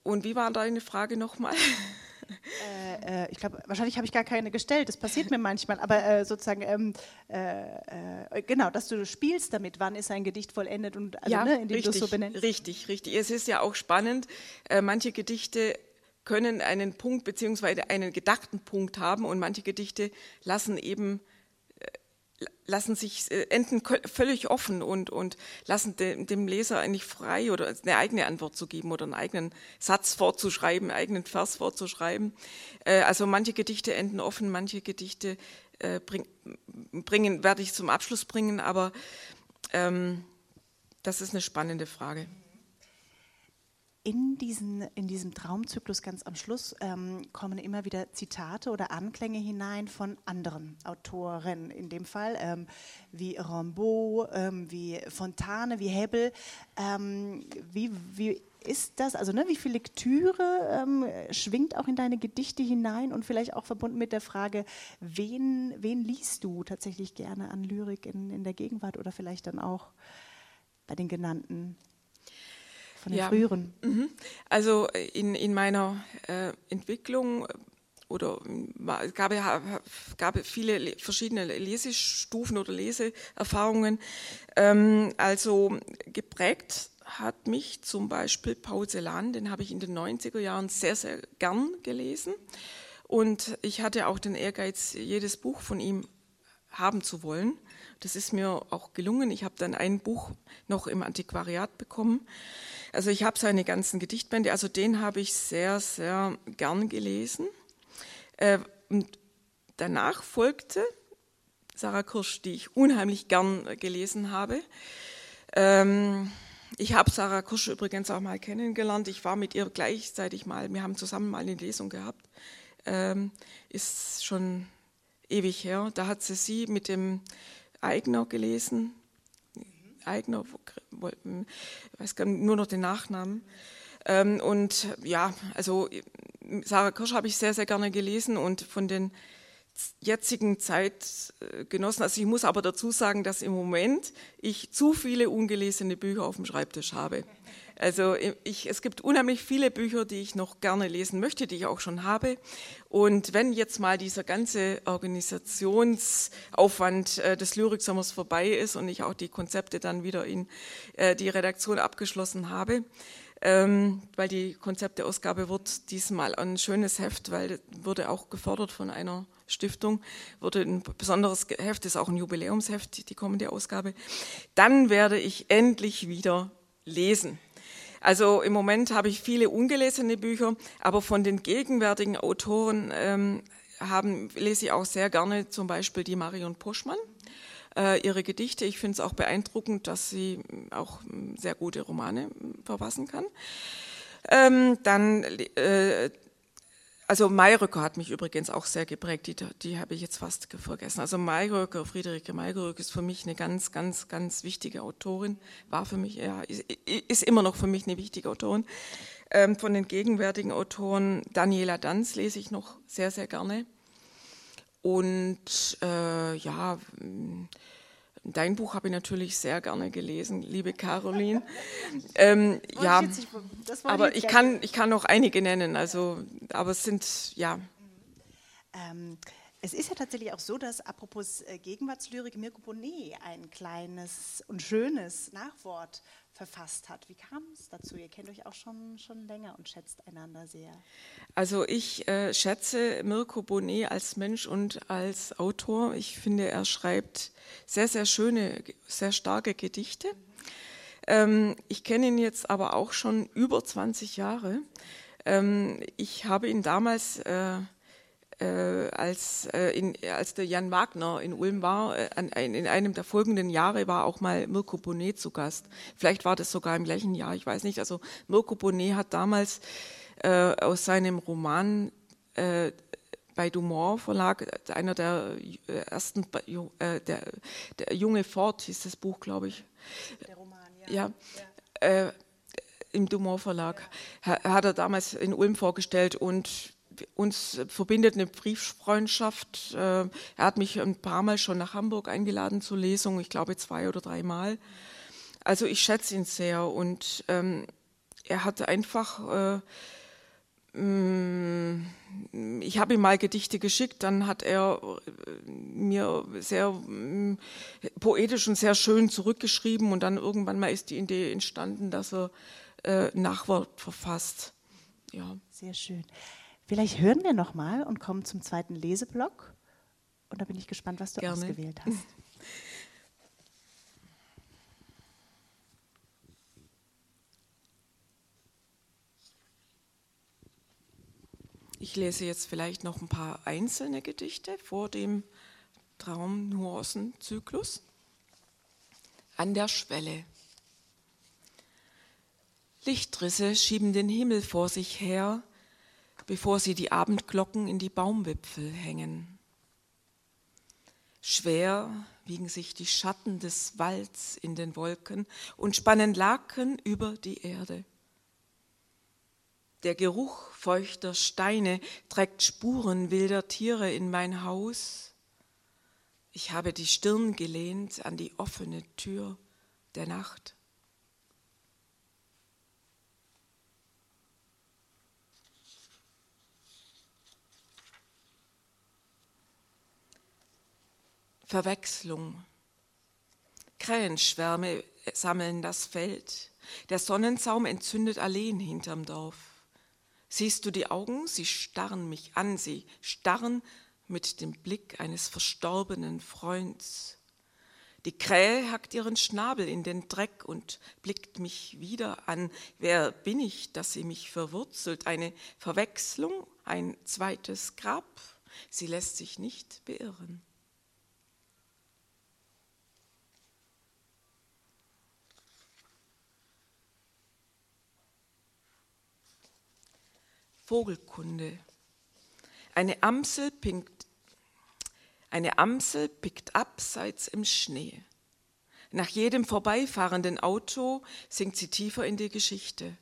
und wie war deine Frage nochmal? [LAUGHS] Äh, äh, ich glaube, wahrscheinlich habe ich gar keine gestellt. Das passiert mir manchmal. Aber äh, sozusagen, ähm, äh, äh, genau, dass du spielst damit. Wann ist ein Gedicht vollendet und also, ja, ne, indem richtig, du es so benennst? Richtig, richtig. Es ist ja auch spannend. Äh, manche Gedichte können einen Punkt beziehungsweise einen gedachten Punkt haben und manche Gedichte lassen eben lassen sich äh, enden völlig offen und, und lassen de, dem Leser eigentlich frei oder eine eigene Antwort zu geben oder einen eigenen Satz vorzuschreiben, einen eigenen Vers vorzuschreiben. Äh, also manche Gedichte enden offen, manche Gedichte äh, bring, bringen, werde ich zum Abschluss bringen, aber ähm, das ist eine spannende Frage in, diesen, in diesem Traumzyklus ganz am Schluss ähm, kommen immer wieder Zitate oder Anklänge hinein von anderen Autoren, in dem Fall ähm, wie Rimbaud, ähm, wie Fontane, wie Hebel. Ähm, wie, wie ist das, also ne, wie viel Lektüre ähm, schwingt auch in deine Gedichte hinein und vielleicht auch verbunden mit der Frage, wen, wen liest du tatsächlich gerne an Lyrik in, in der Gegenwart oder vielleicht dann auch bei den genannten von den ja. früheren? Mhm. Also in, in meiner äh, Entwicklung oder es gab, gab viele verschiedene Lesestufen oder Leseerfahrungen. Ähm, also geprägt hat mich zum Beispiel Paul Celan, den habe ich in den 90er Jahren sehr, sehr gern gelesen. Und ich hatte auch den Ehrgeiz, jedes Buch von ihm haben zu wollen. Das ist mir auch gelungen. Ich habe dann ein Buch noch im Antiquariat bekommen. Also ich habe seine ganzen Gedichtbände, also den habe ich sehr, sehr gern gelesen. Äh, und danach folgte Sarah Kirsch, die ich unheimlich gern gelesen habe. Ähm, ich habe Sarah Kirsch übrigens auch mal kennengelernt. Ich war mit ihr gleichzeitig mal, wir haben zusammen mal eine Lesung gehabt. Ähm, ist schon ewig her. Da hat sie sie mit dem Eigner gelesen, Eigner, ich weiß gar nicht, nur noch den Nachnamen. Ähm, und ja, also Sarah Kirsch habe ich sehr, sehr gerne gelesen und von den jetzigen Zeitgenossen, also ich muss aber dazu sagen, dass im Moment ich zu viele ungelesene Bücher auf dem Schreibtisch habe. Also ich, es gibt unheimlich viele Bücher, die ich noch gerne lesen möchte, die ich auch schon habe. Und wenn jetzt mal dieser ganze Organisationsaufwand äh, des Lyriksommers vorbei ist und ich auch die Konzepte dann wieder in äh, die Redaktion abgeschlossen habe, ähm, weil die Konzepteausgabe wird diesmal ein schönes Heft, weil wurde auch gefordert von einer Stiftung, wurde ein besonderes Heft, ist auch ein Jubiläumsheft, die kommende Ausgabe. Dann werde ich endlich wieder lesen. Also im Moment habe ich viele ungelesene Bücher, aber von den gegenwärtigen Autoren ähm, haben, lese ich auch sehr gerne zum Beispiel die Marion Poschmann, äh, ihre Gedichte. Ich finde es auch beeindruckend, dass sie auch sehr gute Romane verfassen kann. Ähm, dann äh, also Mayröcker hat mich übrigens auch sehr geprägt, die, die habe ich jetzt fast vergessen. Also Mayröcker, Friederike Mayröcker ist für mich eine ganz, ganz, ganz wichtige Autorin, war für mich, ja, ist, ist immer noch für mich eine wichtige Autorin. Ähm, von den gegenwärtigen Autoren, Daniela Danz lese ich noch sehr, sehr gerne. Und äh, ja, Dein Buch habe ich natürlich sehr gerne gelesen, liebe Caroline. [LAUGHS] ähm, ja, ich aber ich kann, ich kann noch einige nennen, also, aber es sind, ja. Ähm, es ist ja tatsächlich auch so, dass apropos äh, Gegenwartslyrik Mirko Bonet ein kleines und schönes Nachwort verfasst hat. Wie kam es dazu? Ihr kennt euch auch schon, schon länger und schätzt einander sehr. Also ich äh, schätze Mirko Bonet als Mensch und als Autor. Ich finde, er schreibt sehr, sehr schöne, sehr starke Gedichte. Ähm, ich kenne ihn jetzt aber auch schon über 20 Jahre. Ähm, ich habe ihn damals äh, äh, als, äh, in, als der Jan Wagner in Ulm war, äh, an, in einem der folgenden Jahre war auch mal Mirko Bonet zu Gast. Vielleicht war das sogar im gleichen Jahr, ich weiß nicht. Also Mirko Bonet hat damals äh, aus seinem Roman äh, bei Dumont Verlag, einer der äh, ersten, der, der junge Ford hieß das Buch, glaube ich. Der Roman, ja. ja. Im Dumont Verlag ja. hat er damals in Ulm vorgestellt und uns verbindet eine Brieffreundschaft. Äh, er hat mich ein paar Mal schon nach Hamburg eingeladen zur Lesung, ich glaube zwei oder dreimal. Also ich schätze ihn sehr und ähm, er hatte einfach, äh, mm, ich habe ihm mal Gedichte geschickt, dann hat er äh, mir sehr äh, poetisch und sehr schön zurückgeschrieben und dann irgendwann mal ist die Idee entstanden, dass er äh, Nachwort verfasst. Ja. Sehr schön. Vielleicht hören wir noch mal und kommen zum zweiten Leseblock. Und da bin ich gespannt, was du Gerne. ausgewählt hast. Ich lese jetzt vielleicht noch ein paar einzelne Gedichte vor dem Traumnuancenzyklus. An der Schwelle. Lichtrisse schieben den Himmel vor sich her, bevor sie die Abendglocken in die Baumwipfel hängen. Schwer wiegen sich die Schatten des Walds in den Wolken und spannen Laken über die Erde. Der Geruch feuchter Steine trägt Spuren wilder Tiere in mein Haus. Ich habe die Stirn gelehnt an die offene Tür der Nacht. Verwechslung. Krähenschwärme sammeln das Feld. Der Sonnensaum entzündet allein hinterm Dorf. Siehst du die Augen? Sie starren mich an. Sie starren mit dem Blick eines verstorbenen Freunds. Die Krähe hackt ihren Schnabel in den Dreck und blickt mich wieder an. Wer bin ich, dass sie mich verwurzelt? Eine Verwechslung, ein zweites Grab? Sie lässt sich nicht beirren. Vogelkunde. Eine Amsel pinkt, eine Amsel pickt abseits im Schnee. Nach jedem vorbeifahrenden Auto sinkt sie tiefer in die Geschichte.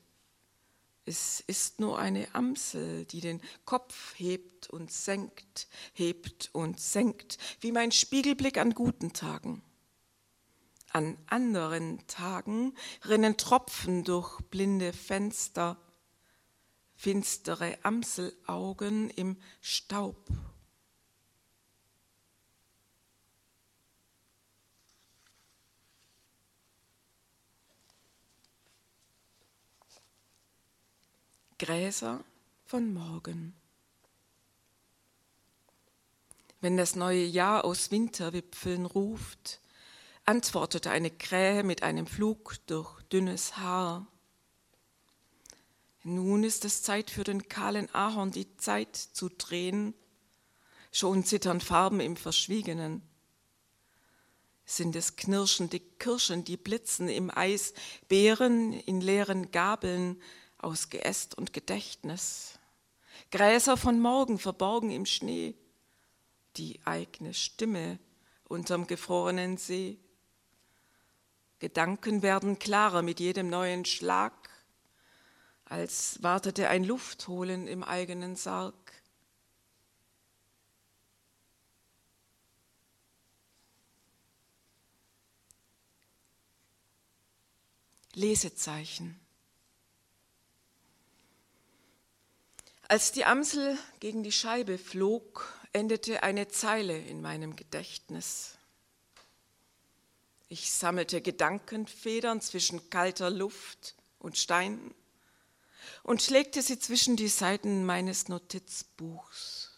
Es ist nur eine Amsel, die den Kopf hebt und senkt, hebt und senkt, wie mein Spiegelblick an guten Tagen. An anderen Tagen rinnen Tropfen durch blinde Fenster, finstere Amselaugen im Staub. Gräser von morgen. Wenn das neue Jahr aus Winterwipfeln ruft, antwortete eine Krähe mit einem Flug durch dünnes Haar. Nun ist es Zeit für den kahlen Ahorn, die Zeit zu drehen. Schon zittern Farben im Verschwiegenen. Sind es knirschende Kirschen, die blitzen im Eis, Beeren in leeren Gabeln aus Geäst und Gedächtnis. Gräser von morgen verborgen im Schnee, die eigene Stimme unterm gefrorenen See. Gedanken werden klarer mit jedem neuen Schlag als wartete ein Luftholen im eigenen Sarg. Lesezeichen. Als die Amsel gegen die Scheibe flog, endete eine Zeile in meinem Gedächtnis. Ich sammelte Gedankenfedern zwischen kalter Luft und Steinen und legte sie zwischen die Seiten meines Notizbuchs.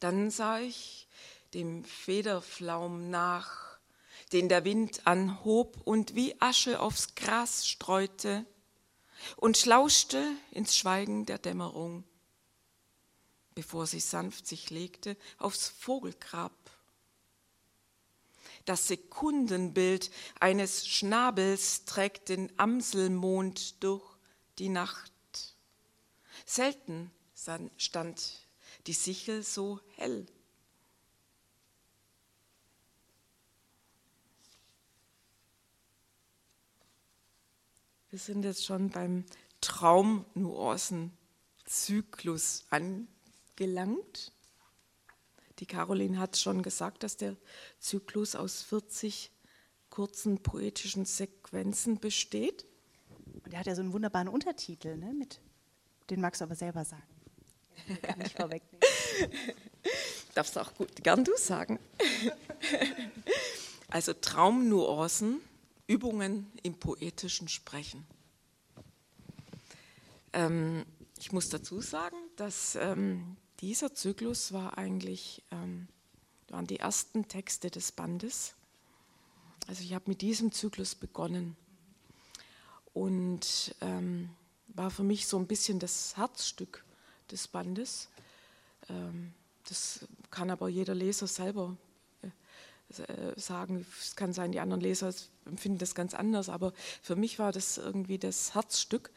Dann sah ich dem Federflaum nach, den der Wind anhob und wie Asche aufs Gras streute, und lauschte ins Schweigen der Dämmerung, bevor sie sanft sich legte aufs Vogelgrab. Das Sekundenbild eines Schnabels trägt den Amselmond durch die Nacht. Selten stand die Sichel so hell. Wir sind jetzt schon beim Traumnuancenzyklus angelangt. Die Caroline hat schon gesagt, dass der Zyklus aus 40 kurzen poetischen Sequenzen besteht. Und er hat ja so einen wunderbaren Untertitel, ne? Mit, den magst du aber selber sagen. Kann ich vorwegnehmen. [LAUGHS] Darfst du auch gut, gern du sagen. [LAUGHS] Also Traumnuancen Übungen im poetischen Sprechen. Ähm, ich muss dazu sagen, dass ähm, dieser Zyklus war eigentlich, ähm, waren die ersten Texte des Bandes. Also ich habe mit diesem Zyklus begonnen und ähm, war für mich so ein bisschen das Herzstück des Bandes. Ähm, das kann aber jeder Leser selber äh, sagen. Es kann sein, die anderen Leser empfinden das ganz anders, aber für mich war das irgendwie das Herzstück,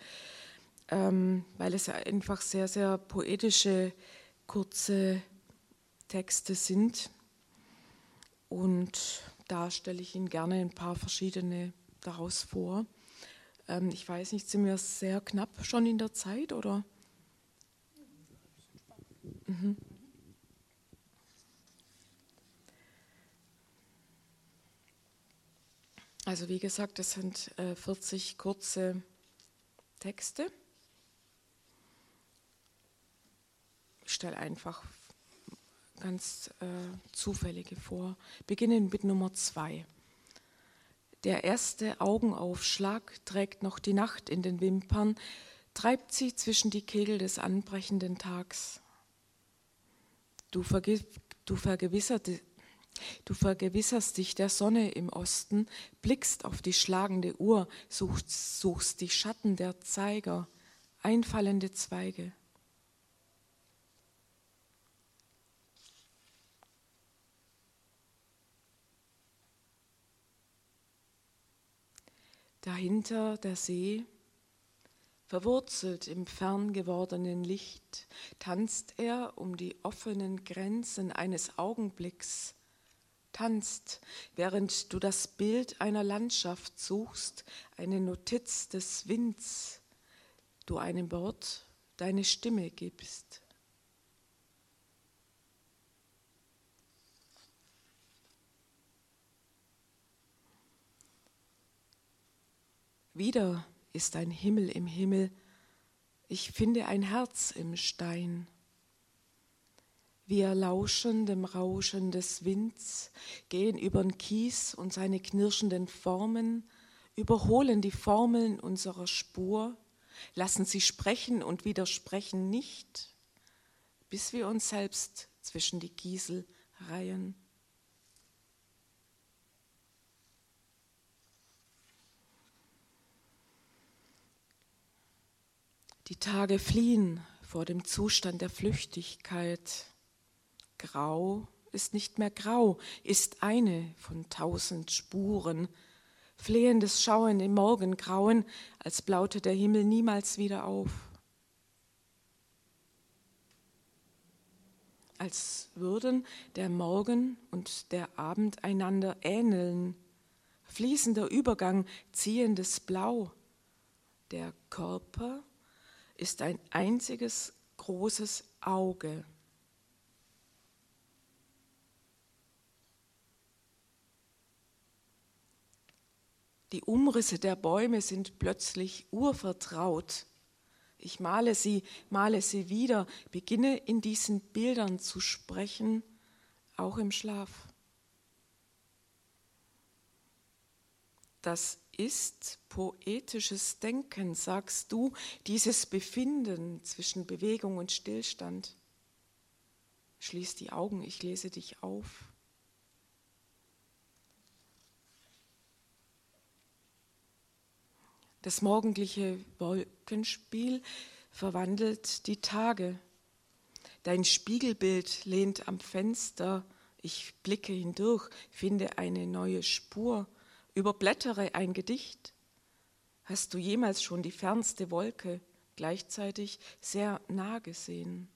ähm, weil es ja einfach sehr, sehr poetische, kurze Texte sind. Und da stelle ich Ihnen gerne ein paar verschiedene daraus vor. Ähm, ich weiß nicht, sind wir sehr knapp schon in der Zeit oder? Mhm. Also wie gesagt, das sind äh, 40 kurze Texte. Ich stelle einfach ganz äh, zufällige vor. Beginnen mit Nummer zwei. Der erste Augenaufschlag trägt noch die Nacht in den Wimpern, treibt sie zwischen die Kegel des anbrechenden Tags. Du, verge du Du vergewisserst dich der Sonne im Osten, blickst auf die schlagende Uhr, suchst, suchst die Schatten der Zeiger, einfallende Zweige. Dahinter der See, verwurzelt im fern gewordenen Licht, tanzt er um die offenen Grenzen eines Augenblicks, tanzt, während du das Bild einer Landschaft suchst, eine Notiz des Winds, du einem Wort deine Stimme gibst. Wieder ist ein Himmel im Himmel, ich finde ein Herz im Stein. Wir lauschen dem Rauschen des Winds, gehen übern Kies und seine knirschenden Formen, überholen die Formeln unserer Spur, lassen sie sprechen und widersprechen nicht, bis wir uns selbst zwischen die Kiesel reihen. Die Tage fliehen vor dem Zustand der Flüchtigkeit. Grau ist nicht mehr grau, ist eine von tausend Spuren. Flehendes Schauen im Morgengrauen, als blaute der Himmel niemals wieder auf. Als würden der Morgen und der Abend einander ähneln. Fließender Übergang, ziehendes Blau. Der Körper ist ein einziges großes Auge. Die Umrisse der Bäume sind plötzlich urvertraut. Ich male sie, male sie wieder, beginne in diesen Bildern zu sprechen, auch im Schlaf. Das ist poetisches Denken, sagst du, dieses Befinden zwischen Bewegung und Stillstand. Schließ die Augen, ich lese dich auf. Das morgendliche Wolkenspiel verwandelt die Tage. Dein Spiegelbild lehnt am Fenster. Ich blicke hindurch, finde eine neue Spur, überblättere ein Gedicht. Hast du jemals schon die fernste Wolke gleichzeitig sehr nah gesehen?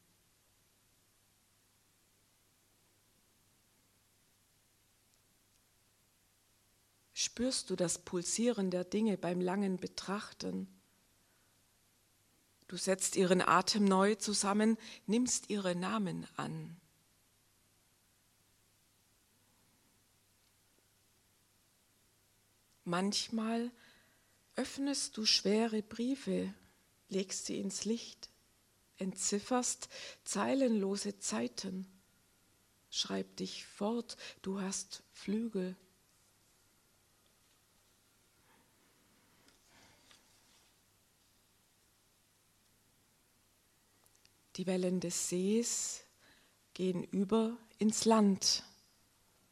spürst du das Pulsieren der Dinge beim langen Betrachten. Du setzt ihren Atem neu zusammen, nimmst ihre Namen an. Manchmal öffnest du schwere Briefe, legst sie ins Licht, entzifferst zeilenlose Zeiten. Schreib dich fort, du hast Flügel. Die Wellen des Sees gehen über ins Land.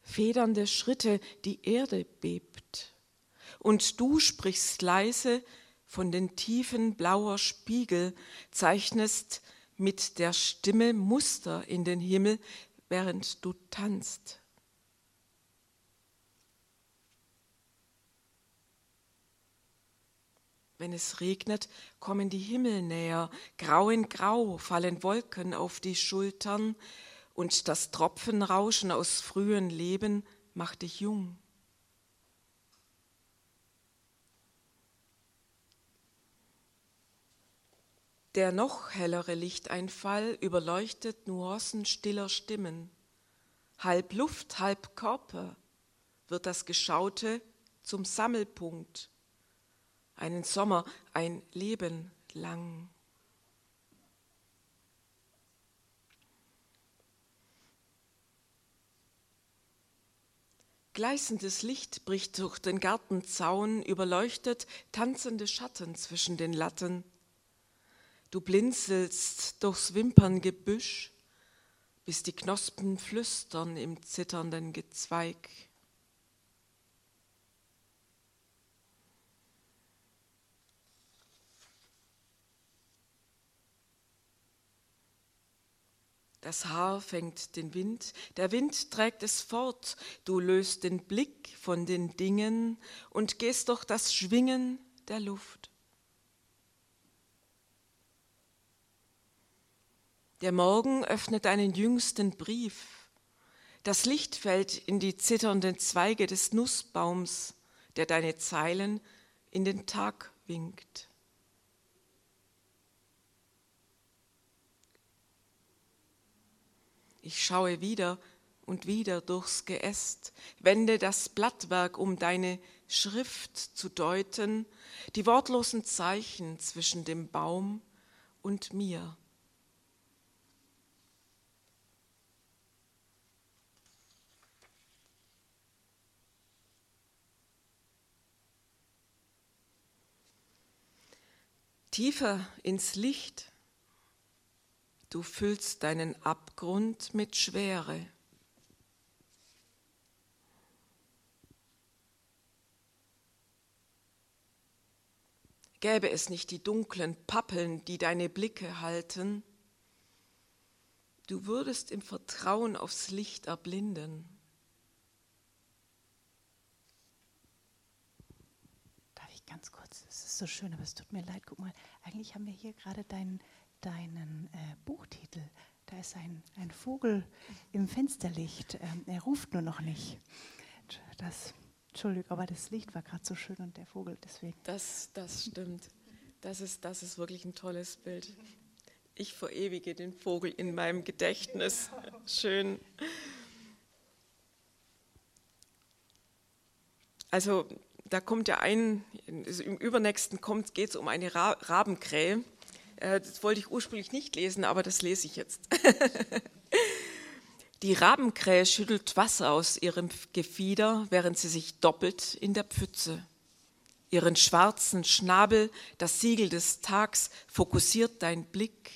Federnde Schritte, die Erde bebt. Und du sprichst leise von den Tiefen blauer Spiegel, zeichnest mit der Stimme Muster in den Himmel, während du tanzt. Wenn es regnet, kommen die Himmel näher, grau in grau fallen Wolken auf die Schultern, und das Tropfenrauschen aus frühen Leben macht dich jung. Der noch hellere Lichteinfall überleuchtet Nuancen stiller Stimmen. Halb Luft, halb Körper wird das Geschaute zum Sammelpunkt einen Sommer, ein Leben lang. Gleißendes Licht bricht durch den Gartenzaun, überleuchtet tanzende Schatten zwischen den Latten. Du blinzelst durchs Wimperngebüsch, bis die Knospen flüstern im zitternden Gezweig. Das Haar fängt den Wind, der Wind trägt es fort, du löst den Blick von den Dingen und gehst durch das Schwingen der Luft. Der Morgen öffnet einen jüngsten Brief. Das Licht fällt in die zitternden Zweige des Nussbaums, der deine Zeilen in den Tag winkt. Ich schaue wieder und wieder durchs Geäst, wende das Blattwerk, um deine Schrift zu deuten, die wortlosen Zeichen zwischen dem Baum und mir. Tiefer ins Licht Du füllst deinen Abgrund mit Schwere. Gäbe es nicht die dunklen Pappeln, die deine Blicke halten, du würdest im Vertrauen aufs Licht erblinden. Darf ich ganz kurz? Es ist so schön, aber es tut mir leid. Guck mal, eigentlich haben wir hier gerade deinen deinen äh, Buchtitel. Da ist ein, ein Vogel im Fensterlicht. Ähm, er ruft nur noch nicht. Das, Entschuldigung, aber das Licht war gerade so schön und der Vogel deswegen. Das, das stimmt. Das ist, das ist wirklich ein tolles Bild. Ich verewige den Vogel in meinem Gedächtnis. Schön. Also da kommt ja ein, im übernächsten kommt, geht es um eine Ra Rabenkrähe. Äh, das wollte ich ursprünglich nicht lesen, aber das lese ich jetzt. [LAUGHS] Die Rabenkrähe schüttelt Wasser aus ihrem Gefieder, während sie sich doppelt in der Pfütze. Ihren schwarzen Schnabel, das Siegel des Tags, fokussiert dein Blick.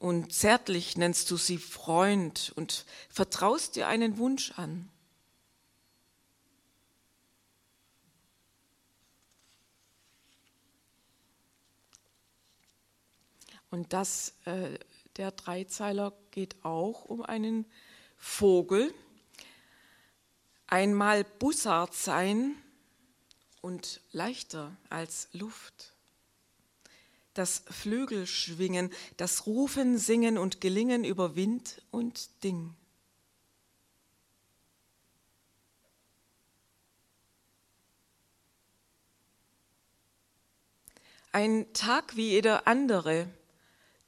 Und zärtlich nennst du sie Freund und vertraust dir einen Wunsch an. Und das, äh, der Dreizeiler geht auch um einen Vogel. Einmal Bussard sein und leichter als Luft. Das Flügelschwingen, das Rufen, Singen und Gelingen über Wind und Ding. Ein Tag wie jeder andere,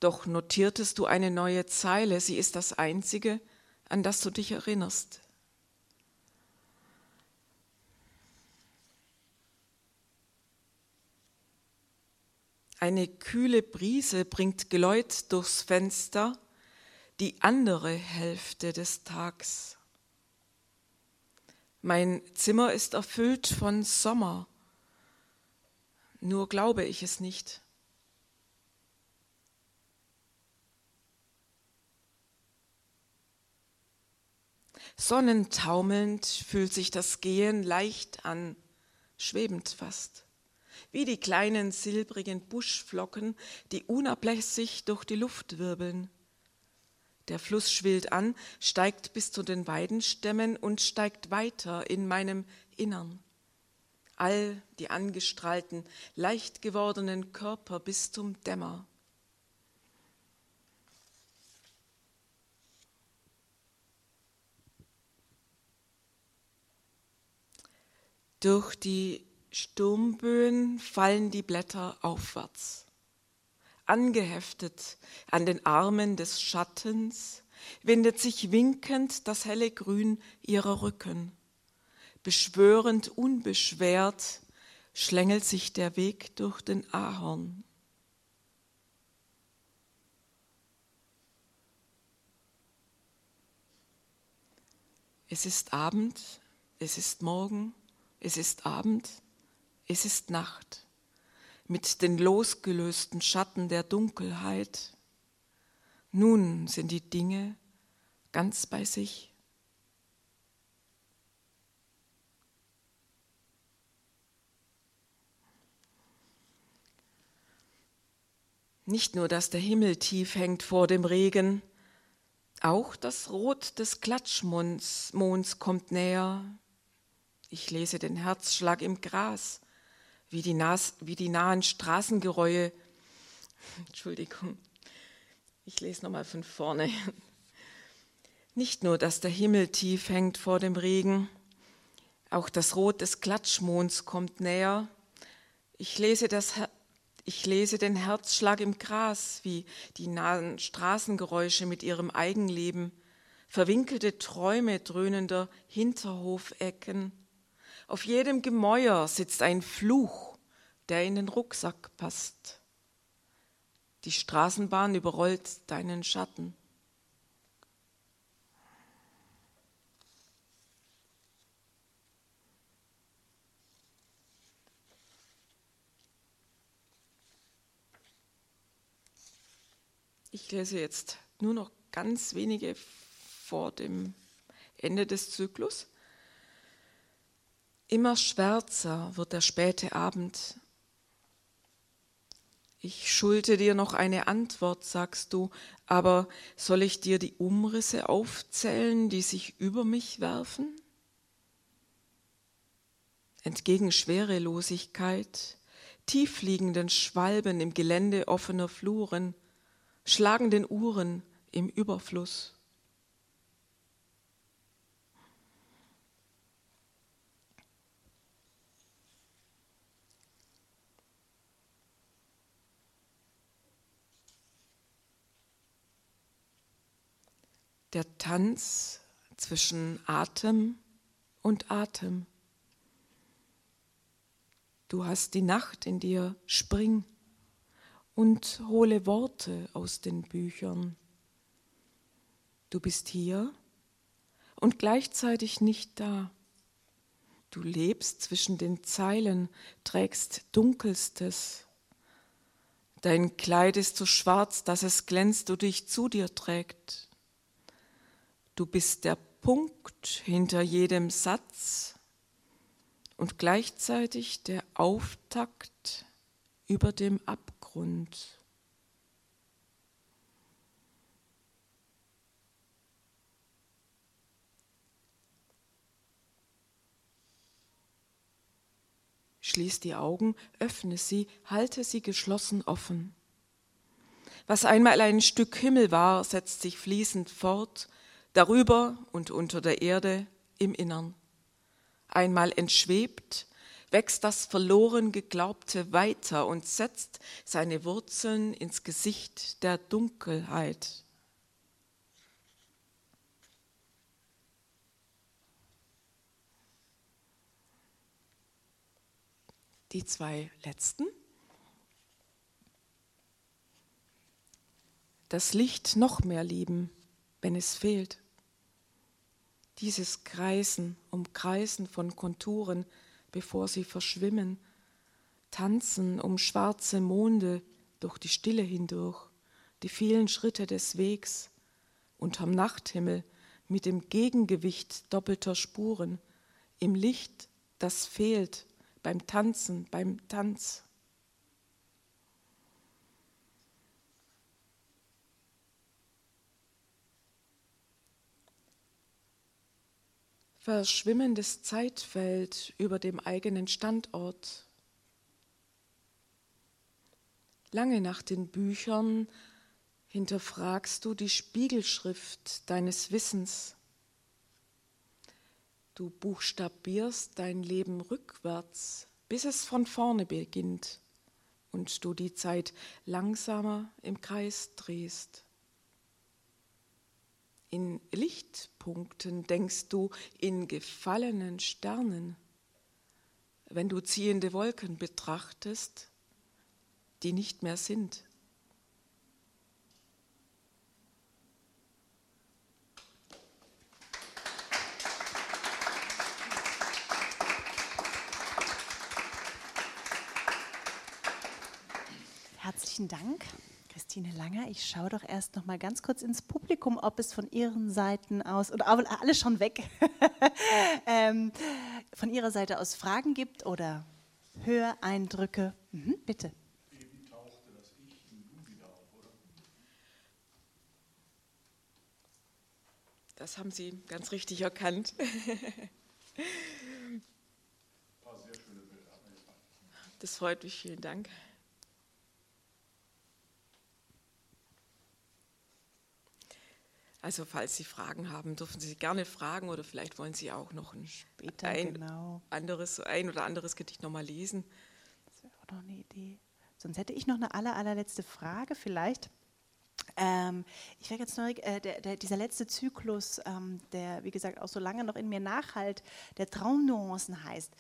doch notiertest du eine neue Zeile, sie ist das einzige, an das du dich erinnerst. Eine kühle Brise bringt Geläut durchs Fenster, die andere Hälfte des Tags. Mein Zimmer ist erfüllt von Sommer, nur glaube ich es nicht. Sonnentaumelnd fühlt sich das Gehen leicht an, schwebend fast, wie die kleinen silbrigen Buschflocken, die unablässig durch die Luft wirbeln. Der Fluss schwillt an, steigt bis zu den Weidenstämmen und steigt weiter in meinem Innern. All die angestrahlten, leicht gewordenen Körper bis zum Dämmer. Durch die Sturmböen fallen die Blätter aufwärts. Angeheftet an den Armen des Schattens windet sich winkend das helle Grün ihrer Rücken. Beschwörend unbeschwert schlängelt sich der Weg durch den Ahorn. Es ist Abend, es ist Morgen, es ist Abend, es ist Nacht, mit den losgelösten Schatten der Dunkelheit. Nun sind die Dinge ganz bei sich. Nicht nur, dass der Himmel tief hängt vor dem Regen, auch das Rot des Klatschmonds kommt näher, ich lese den Herzschlag im Gras, wie die, Nas, wie die nahen Straßengeräue. [LAUGHS] Entschuldigung, ich lese nochmal von vorne. [LAUGHS] Nicht nur, dass der Himmel tief hängt vor dem Regen, auch das Rot des Klatschmonds kommt näher. Ich lese, das, ich lese den Herzschlag im Gras, wie die nahen Straßengeräusche mit ihrem Eigenleben, verwinkelte Träume dröhnender Hinterhofecken auf jedem Gemäuer sitzt ein Fluch, der in den Rucksack passt. Die Straßenbahn überrollt deinen Schatten. Ich lese jetzt nur noch ganz wenige vor dem Ende des Zyklus. Immer schwärzer wird der späte Abend. Ich schulde dir noch eine Antwort, sagst du, aber soll ich dir die Umrisse aufzählen, die sich über mich werfen? Entgegen Schwerelosigkeit, tiefliegenden Schwalben im Gelände offener Fluren, schlagenden Uhren im Überfluss. Der Tanz zwischen Atem und Atem. Du hast die Nacht in dir, spring und hole Worte aus den Büchern. Du bist hier und gleichzeitig nicht da. Du lebst zwischen den Zeilen, trägst Dunkelstes. Dein Kleid ist so schwarz, dass es glänzt und dich zu dir trägt. Du bist der Punkt hinter jedem Satz und gleichzeitig der Auftakt über dem Abgrund. Schließ die Augen, öffne sie, halte sie geschlossen offen. Was einmal ein Stück Himmel war, setzt sich fließend fort, darüber und unter der Erde im Innern. Einmal entschwebt, wächst das verloren Geglaubte weiter und setzt seine Wurzeln ins Gesicht der Dunkelheit. die zwei letzten. Das Licht noch mehr lieben, wenn es fehlt. Dieses Kreisen, Umkreisen von Konturen, bevor sie verschwimmen, tanzen um schwarze Monde durch die Stille hindurch, die vielen Schritte des Wegs, unterm Nachthimmel mit dem Gegengewicht doppelter Spuren, im Licht, das fehlt, beim Tanzen, beim Tanz. Verschwimmendes Zeitfeld über dem eigenen Standort. Lange nach den Büchern hinterfragst du die Spiegelschrift deines Wissens. Du buchstabierst dein Leben rückwärts, bis es von vorne beginnt und du die Zeit langsamer im Kreis drehst. In Lichtpunkten denkst du in gefallenen Sternen. Wenn du ziehende Wolken betrachtest, die nicht mehr sind. Herzlichen Dank, Christine Langer. Ich schaue doch erst noch mal ganz kurz ins Publikum, ob es von Ihren Seiten aus, oder alle schon weg, [LAUGHS] ähm, von Ihrer Seite aus Fragen gibt oder Höreindrücke. Mhm, bitte. Das haben Sie ganz richtig erkannt. [LAUGHS] Das freut mich, vielen Dank. Also falls Sie Fragen haben, dürfen Sie gerne fragen oder vielleicht wollen Sie auch noch ein, Später, ein genau. anderes, ein oder anderes Gedicht nochmal lesen. Das wäre auch noch eine Idee. Sonst hätte ich noch eine aller, allerletzte Frage vielleicht. Ähm, ich wäre jetzt neugierig, äh, der, der, dieser letzte Zyklus, ähm, der wie gesagt auch so lange noch in mir nachhalt, der Traumnuancen heißt.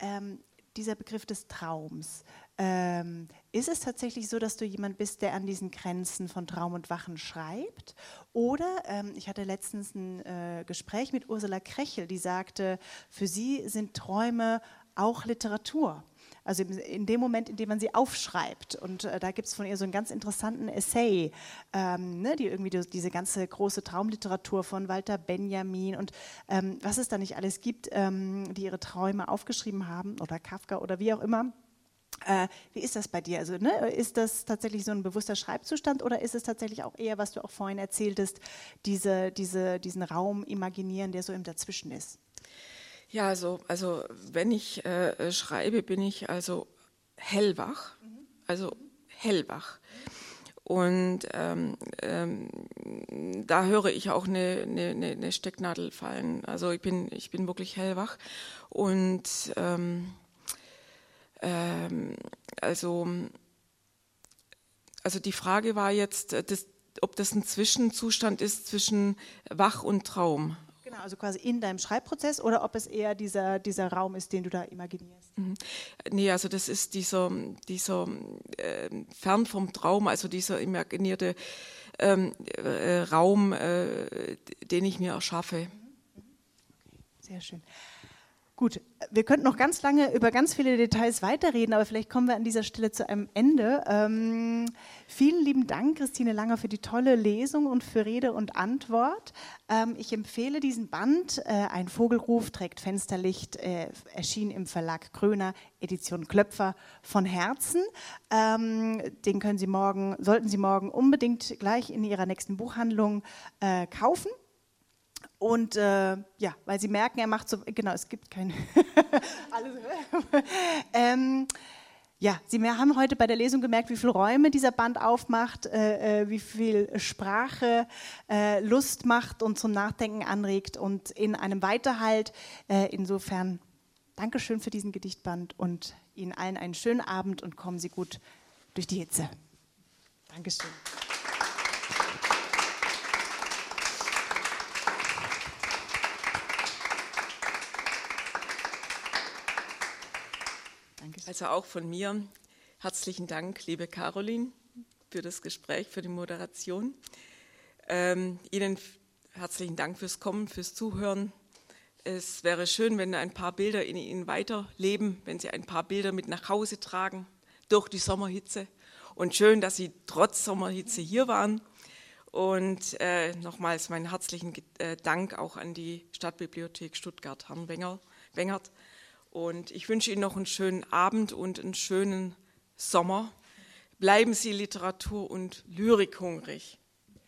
Ähm, dieser Begriff des Traums. Ähm, ist es tatsächlich so, dass du jemand bist, der an diesen Grenzen von Traum und Wachen schreibt? Oder ähm, ich hatte letztens ein äh, Gespräch mit Ursula Krechel, die sagte, für sie sind Träume auch Literatur. Also in dem Moment, in dem man sie aufschreibt. Und äh, da gibt es von ihr so einen ganz interessanten Essay, ähm, ne, die irgendwie diese ganze große Traumliteratur von Walter Benjamin und ähm, was es da nicht alles gibt, ähm, die ihre Träume aufgeschrieben haben oder Kafka oder wie auch immer. Äh, wie ist das bei dir? Also, ne, ist das tatsächlich so ein bewusster Schreibzustand oder ist es tatsächlich auch eher, was du auch vorhin erzähltest, diese, diese, diesen Raum imaginieren, der so im Dazwischen ist? Ja, also, also wenn ich äh, schreibe, bin ich also hellwach, also hellwach. Und ähm, ähm, da höre ich auch eine, eine, eine, Stecknadel fallen. Also ich bin, ich bin wirklich hellwach. Und ähm, ähm also, also die Frage war jetzt, das, ob das ein Zwischenzustand ist zwischen Wach und Traum. Genau, also quasi in deinem Schreibprozess oder ob es eher dieser, dieser Raum ist, den du da imaginierst? Mhm. Nee, also das ist dieser, dieser äh, fern vom Traum, also dieser imaginierte ähm, äh, Raum, äh, den ich mir erschaffe. Sehr schön. Gut, wir könnten noch ganz lange über ganz viele Details weiterreden, aber vielleicht kommen wir an dieser Stelle zu einem Ende. Ähm, vielen lieben Dank, Christine Langer, für die tolle Lesung und für Rede und Antwort. Ähm, ich empfehle diesen Band, äh, Ein Vogelruf trägt Fensterlicht, äh, erschien im Verlag Kröner, Edition Klöpfer von Herzen. Ähm, den können Sie morgen, sollten Sie morgen unbedingt gleich in Ihrer nächsten Buchhandlung äh, kaufen. Und äh, ja, weil sie merken, er macht so, genau, es gibt kein, [LAUGHS] [LAUGHS] ähm, ja, Sie haben heute bei der Lesung gemerkt, wie viele Räume dieser Band aufmacht, äh, äh, wie viel Sprache äh, Lust macht und zum Nachdenken anregt und in einem Weiterhalt. Äh, insofern Dankeschön für diesen Gedichtband und Ihnen allen einen schönen Abend und kommen Sie gut durch die Hitze. Dankeschön. Also auch von mir herzlichen Dank, liebe Caroline, für das Gespräch, für die Moderation. Ähm, Ihnen herzlichen Dank fürs Kommen, fürs Zuhören. Es wäre schön, wenn ein paar Bilder in Ihnen weiterleben, wenn Sie ein paar Bilder mit nach Hause tragen durch die Sommerhitze. Und schön, dass Sie trotz Sommerhitze hier waren. Und äh, nochmals meinen herzlichen äh, Dank auch an die Stadtbibliothek Stuttgart, Herrn Wenger, Wengert, und ich wünsche Ihnen noch einen schönen Abend und einen schönen Sommer. Bleiben Sie Literatur und Lyrik hungrig.